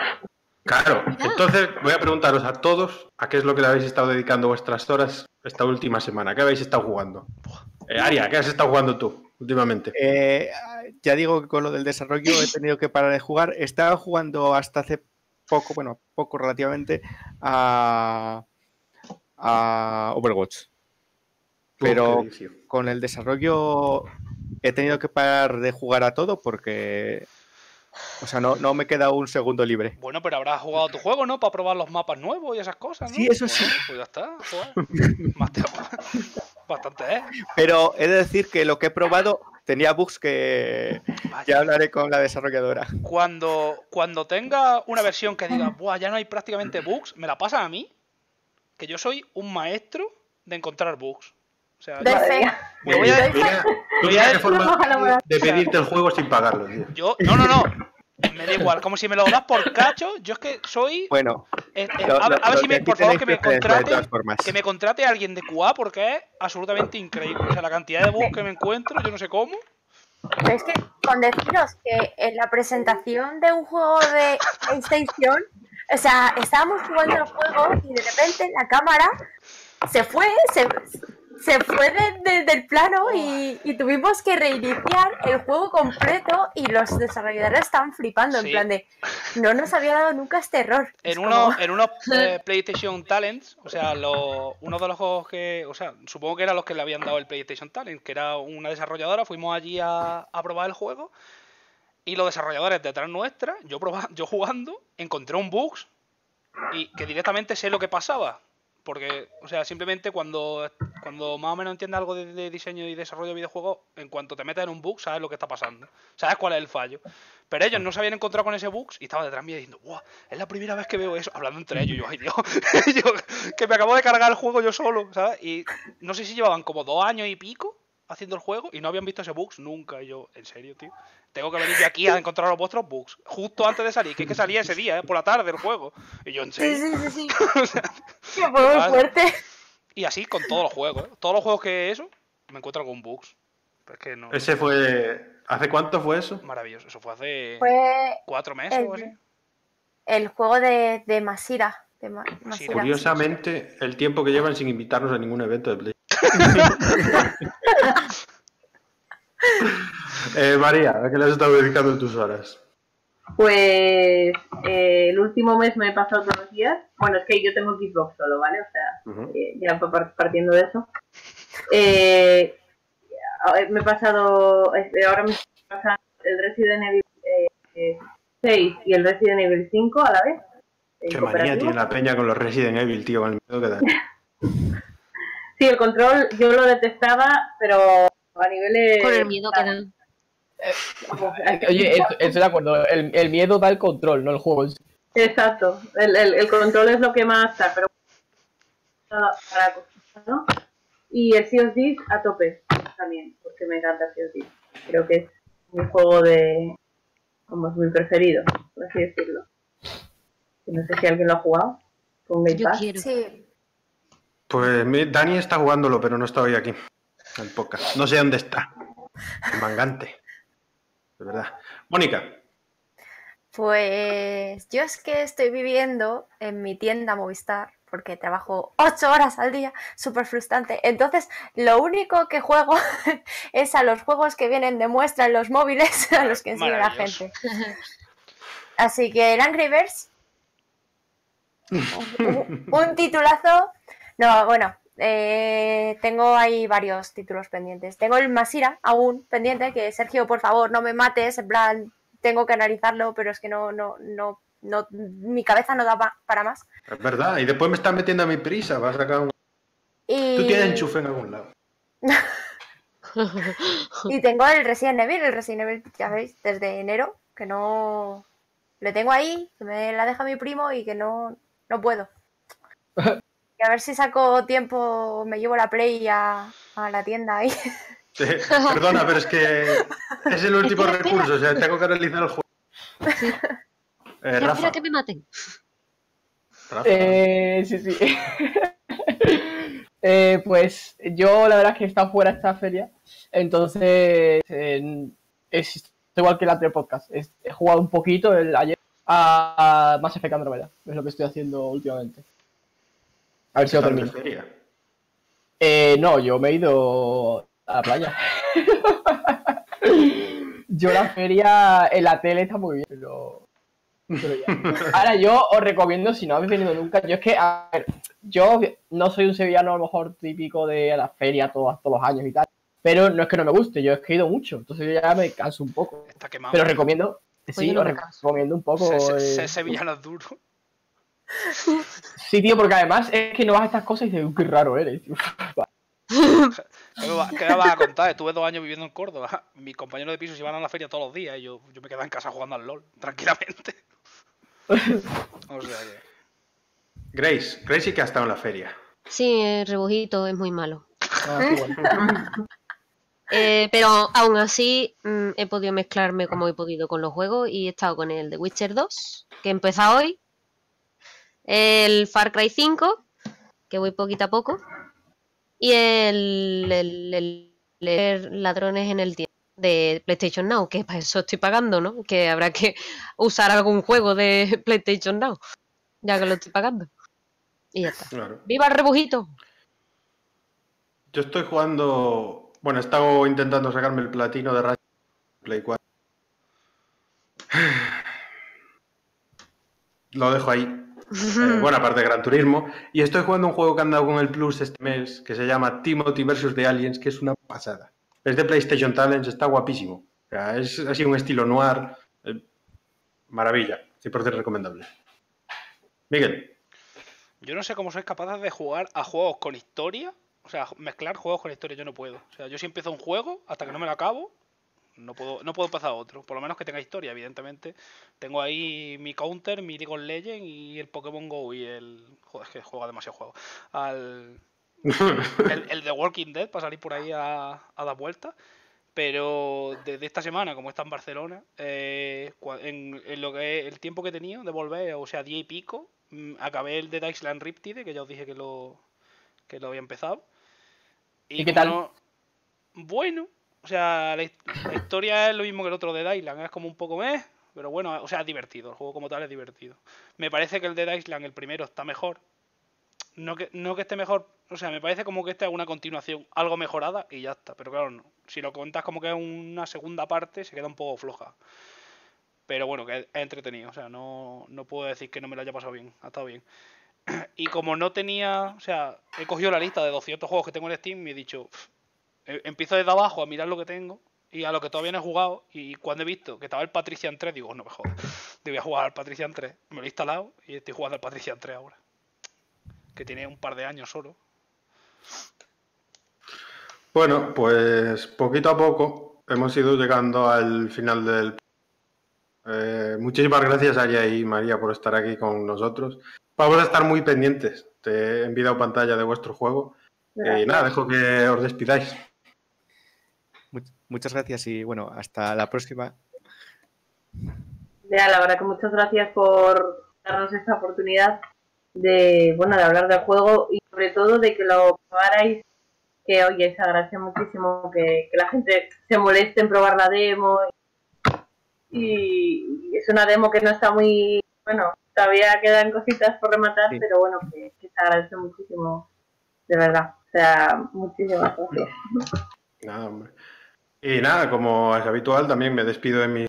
Claro, entonces voy a preguntaros a todos a qué es lo que le habéis estado dedicando vuestras horas esta última semana. ¿Qué habéis estado jugando? Eh, Aria, ¿qué has estado jugando tú últimamente? Eh, ya digo que con lo del desarrollo he tenido que parar de jugar. Estaba jugando hasta hace poco, bueno, poco relativamente, a, a Overwatch. pero con el desarrollo he tenido que parar de jugar a todo porque o sea, no, no me queda un segundo libre. Bueno, pero habrás jugado tu juego, ¿no? Para probar los mapas nuevos y esas cosas, ¿no? Sí, eso sí. Pues ya está, [laughs] Más te... Bastante, ¿eh? Pero he de decir que lo que he probado tenía bugs que ya hablaré con la desarrolladora. Cuando, cuando tenga una versión que diga, Buah, ya no hay prácticamente bugs, me la pasan a mí, que yo soy un maestro de encontrar bugs. O sea, de voy a, [laughs] de pedirte el juego sin pagarlo, tío. Yo, no, no, no. Me da igual, como si me lo das por cacho, yo es que soy. Bueno. Eh, eh, a, ver si me, por favor, que me contrate. Que me contrate alguien de QA porque es absolutamente increíble. O sea, la cantidad de bugs que me encuentro, yo no sé cómo. Es que con deciros que en la presentación de un juego de PlayStation, o sea, estábamos jugando el juego y de repente la cámara se fue, se, se fue del plano y, tuvimos que reiniciar el juego completo y los desarrolladores estaban flipando, en plan de, no nos había dado nunca este error. En, uno, en unos [laughs] eh, PlayStation Talents, o sea, uno de los juegos que, o sea, supongo que eran los que le habían dado el PlayStation Talent, que era una desarrolladora, fuimos allí a, a probar el juego y los desarrolladores detrás nuestra, yo, probando, [laughs] yo jugando, encontré un bug y que directamente sé lo que pasaba porque, o sea, simplemente cuando, cuando más o menos entiendes algo de, diseño y desarrollo de videojuegos, en cuanto te metes en un bug, sabes lo que está pasando. Sabes cuál es el fallo. Pero ellos no se habían encontrado con ese bug y estaban detrás mío diciendo, ¡Wow! Es la primera vez que veo eso. Hablando entre ellos, yo, ¡ay Dios! [laughs] que me acabo de cargar el juego yo solo, ¿sabes? Y no sé si llevaban como dos años y pico haciendo el juego y no habían visto ese bugs nunca. Y yo, ¿en serio, tío? tengo que venir de aquí a [laughs] encontrar los vuestros bugs. Justo antes de salir, que es que salía ese día, ¿eh? por la tarde el juego. Y yo, en serio. Sí, sí, sí. [laughs] sí. muy fuerte. Y así con todos los juegos. ¿eh? Todos los juegos que eso, me encuentro con bugs. Ese fue. ¿Hace cuánto fue eso? Maravilloso. Eso fue hace. Fue cuatro meses o así. El juego de, de Masira. De Curiosamente, el tiempo que llevan sin invitarnos a ningún evento de Play. [laughs] Eh, María, ¿a qué le has estado dedicando tus horas? Pues eh, el último mes me he pasado todos los días. Bueno, es que yo tengo Xbox solo, ¿vale? O sea, eh, ya partiendo de eso. me he pasado, ahora me estoy pasando el Resident Evil 6 y el Resident Evil 5 a la vez. Qué manía tiene la peña con los Resident Evil, tío, con el miedo que da. [laughs] sí, el control yo lo detestaba, pero a niveles... Con el miedo que dan. Oye, estoy de acuerdo. El, miedo da el control, no el juego. Exacto. El, el, control es lo que más está, pero para ¿no? Y el Sea of a tope también, porque me encanta Sea of Creo que es mi juego de. como es mi preferido, por así decirlo. No sé si alguien lo ha jugado con Game Pass. Sí. Pues Dani está jugándolo, pero no está hoy aquí. En podcast. No sé dónde está. Mangante de verdad. Mónica. Pues yo es que estoy viviendo en mi tienda Movistar porque trabajo ocho horas al día, súper frustrante. Entonces, lo único que juego [laughs] es a los juegos que vienen de muestra en los móviles [laughs] a los que enseña la gente. Así que el Angry Birds, [laughs] un titulazo. No, bueno, eh, tengo ahí varios títulos pendientes. Tengo el Masira aún pendiente, que Sergio, por favor, no me mates, en plan, tengo que analizarlo, pero es que no, no, no, no mi cabeza no da para más. Es verdad, y después me estás metiendo a mi prisa, vas a sacar un... Tú tienes enchufe en algún lado. [laughs] y tengo el Resident Evil, el Resident Evil, ya veis, desde enero, que no... Le tengo ahí, que me la deja mi primo y que no, no puedo. [laughs] Y a ver si saco tiempo, me llevo la Play a, la tienda ahí. perdona, pero es que es el último recurso, o sea, tengo que realizar el juego. Eh, Rafa. que me maten. Eh, sí, sí. [laughs] eh, pues yo la verdad es que he estado fuera esta feria, entonces es igual que el anterior podcast. He jugado un poquito el ayer a Mass Effect Andromeda, es lo que estoy haciendo últimamente. A ver si lo termino. Eh, no, yo me he ido a la playa. [laughs] yo la feria en la tele está muy bien, pero [laughs] Ahora yo os recomiendo, si no habéis venido nunca, yo es que, a ver, yo no soy un sevillano a lo mejor típico de la feria todos, todos los años y tal, pero no es que no me guste, yo es que he ido mucho, entonces yo ya me canso un poco. Está quemado. Pero recomiendo, sí, os recomiendo un poco. Ser eh, sevillano es duro. Sí, tío, porque además es que no vas a estas cosas y dices, qué raro eres. ¿Qué me vas a contar? Estuve dos años viviendo en Córdoba. Mis compañeros de piso se iban a la feria todos los días y yo, yo me quedaba en casa jugando al LOL, tranquilamente. [laughs] o sea Grace, Grace sí que ha estado en la feria. Sí, el rebujito es muy malo. Ah, [laughs] eh, pero aún así mm, he podido mezclarme como he podido con los juegos y he estado con el de Witcher 2, que empieza hoy, el Far Cry 5, que voy poquito a poco, y el, el, leer ladrones en el tiempo de PlayStation Now, que para eso estoy pagando, ¿no? Que habrá que [laughs] usar algún juego de [laughs] PlayStation Now, ya que lo estoy pagando. Y ya está. ¡Viva el rebujito! Yo estoy jugando. Bueno, he estado intentando sacarme el platino de Ratchet Play 4. [sighs] Lo dejo ahí. Eh, bueno, aparte de Gran Turismo. Y estoy jugando un juego que han dado con el Plus este mes, que se llama Timothy vs. The Aliens, que es una pasada. Es de PlayStation Talents, está guapísimo. es así un estilo noir. Eh, maravilla, 100% recomendable. Miguel. Yo no sé cómo sois capaces de jugar a juegos con historia. O sea, mezclar juegos con historia yo no puedo. O sea, yo si empiezo un juego, hasta que no me lo acabo, no puedo, no puedo pasar a otro. Por lo menos que tenga historia, evidentemente. Tengo ahí mi counter, mi League of Legends y el Pokémon Go y el. Joder, es que juega demasiado juego. Al. [laughs] el, el, de Walking Dead para salir por ahí a, a dar vueltas. Pero desde esta semana, como está en Barcelona, eh, en, lo que el tiempo que he tenido de volver, o sea, día y pico, mm, acabé el de Land Riptide, que ya os dije que lo, que lo había empezado. ¿Y, qué tal? bueno, o sea, la, historia es lo mismo que el otro de Dylan, es como un poco meh, pero bueno, o sea, es divertido, el juego como tal es divertido. Me parece que el de Dylan, el primero, está mejor. No que, no que esté mejor, o sea, me parece como que esta es una continuación, algo mejorada y ya está. Pero claro, no. si lo cuentas como que es una segunda parte, se queda un poco floja. Pero bueno, que es entretenido, o sea, no, no puedo decir que no me lo haya pasado bien, ha estado bien. [clears throat] Y como no tenía, o sea, he cogido la lista de 200 juegos que tengo en Steam y he dicho, empiezo desde abajo a mirar lo que tengo y a lo que todavía no he jugado. Y cuando he visto que estaba el Patrician 3, digo, no me jodas, debía jugar al Patrician 3. Me lo he instalado y estoy jugando al Patrician 3 ahora. Que tiene un par de años solo. Bueno, pues poquito a poco hemos ido llegando al final del. Eh, muchísimas gracias, Aria y María, por estar aquí con nosotros. Vamos a estar muy pendientes de, en vida o pantalla de vuestro juego. Y nada, dejo que os despidáis. Muchas gracias y bueno, hasta la próxima. Ya, la verdad que muchas gracias por darnos esta oportunidad de, bueno, de hablar del juego y sobre todo de que lo probarais, que oye, se agradece muchísimo que, la gente se moleste en probar la demo y, es una demo que no está muy, bueno, todavía quedan cositas por rematar, pero bueno, que, que se agradece muchísimo, de verdad. O sea, muchísimas gracias. Nada, hombre. Y nada, como es habitual, también me despido de mi.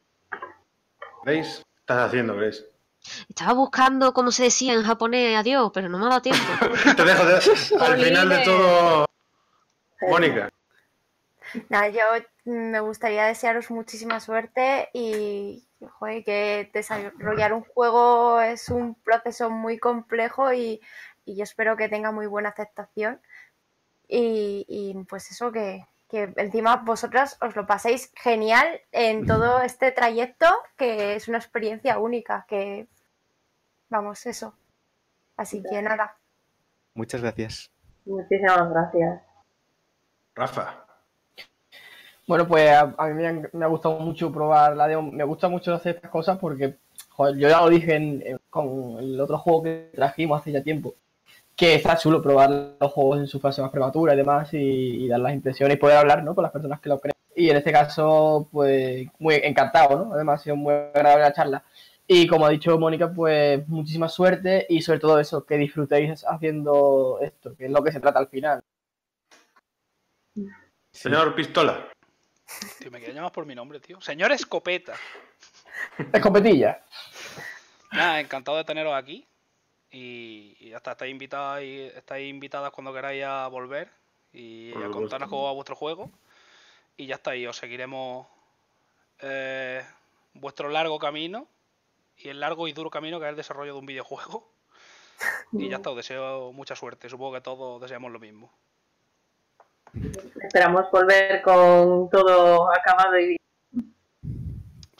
¿Veis? estás haciendo, Grace? Estaba buscando cómo se decía en japonés adiós, pero no me ha dado tiempo. [laughs] Te dejo al final de todo. Mónica. Nada, yo me gustaría desearos muchísima suerte y que desarrollar un juego es un proceso muy complejo y, y yo espero que tenga muy buena aceptación. Y, y pues eso, que, que encima vosotras os lo paséis genial en todo este trayecto, que es una experiencia única, que vamos, eso. Así que nada. Muchas gracias. Muchísimas gracias. Rafa. Bueno, pues a, mí me ha, gustado mucho probar la demo. Me gusta mucho hacer estas cosas porque, joder, yo ya lo dije con el otro juego que trajimos hace ya tiempo que está chulo probar los juegos en su fase más prematura y demás y, dar las impresiones y poder hablar ¿no? con las personas que lo creen. Y en este caso, pues muy encantado, ¿no? Además ha sido muy agradable la charla. Y como ha dicho Mónica, pues muchísima suerte y sobre todo eso, que disfrutéis haciendo esto, que es lo que se trata al final. Señor Pistola. Tío, me quería llamar por mi nombre, tío. Señor Escopeta. Escopetilla. Nada, encantado de teneros aquí. Y, hasta estáis invitadas, y estáis invitadas cuando queráis a volver y a contarnos cómo va vuestro juego. Y ya está, y os seguiremos eh, vuestro largo camino y el largo y duro camino que es el desarrollo de un videojuego. Y ya está, os deseo mucha suerte. Supongo que todos deseamos lo mismo. Esperamos volver con todo acabado y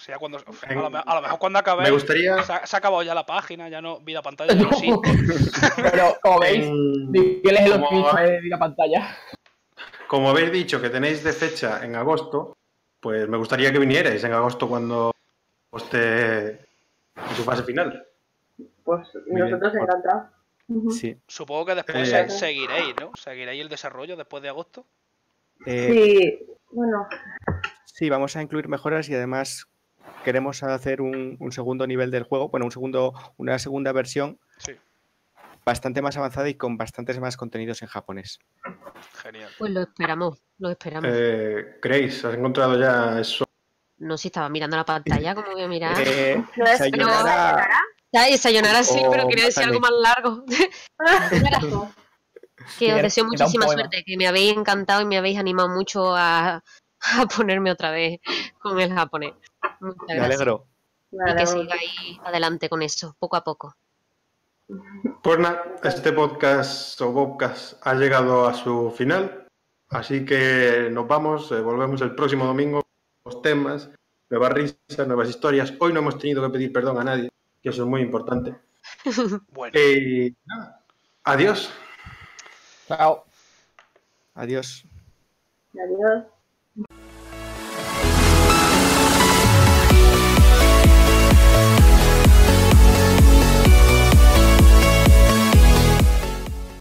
o sea, cuando, a, lo, mejor cuando acabe. Me gustaría. Se ha, acabado ya la página, ya no. Vida pantalla, no sí. [laughs] Pero, como veis, ¿qué es el optimismo de vida pantalla? Como habéis dicho que tenéis de fecha en agosto, pues me gustaría que vinierais en agosto cuando esté en su fase final. Pues nosotros encantados. Sí. Supongo que después eh, seguiréis, ¿no? ¿Seguiréis el desarrollo después de agosto? Eh, sí, bueno. Sí, vamos a incluir mejoras y además queremos hacer un, segundo nivel del juego, bueno, un segundo, una segunda versión bastante más avanzada y con bastantes más contenidos en japonés. Genial. Pues lo esperamos, lo esperamos. Eh, Grace, ¿has encontrado ya eso? No, si estaba mirando la pantalla, ¿cómo voy a mirar? Eh, Sayonara... sí, pero quería decir algo más largo. [laughs] que os deseo muchísima suerte, que me habéis encantado y me habéis animado mucho a, a ponerme otra vez con el japonés. Me alegro. Y que sigáis adelante con eso, poco a poco. Pues nada, este podcast o podcast ha llegado a su final. Así que nos vamos, eh, volvemos el próximo domingo. Los temas, nuevas risas, nuevas historias. Hoy no hemos tenido que pedir perdón a nadie, que eso es muy importante. [laughs] bueno. Y nada, adiós. Chao. Adiós. Adiós.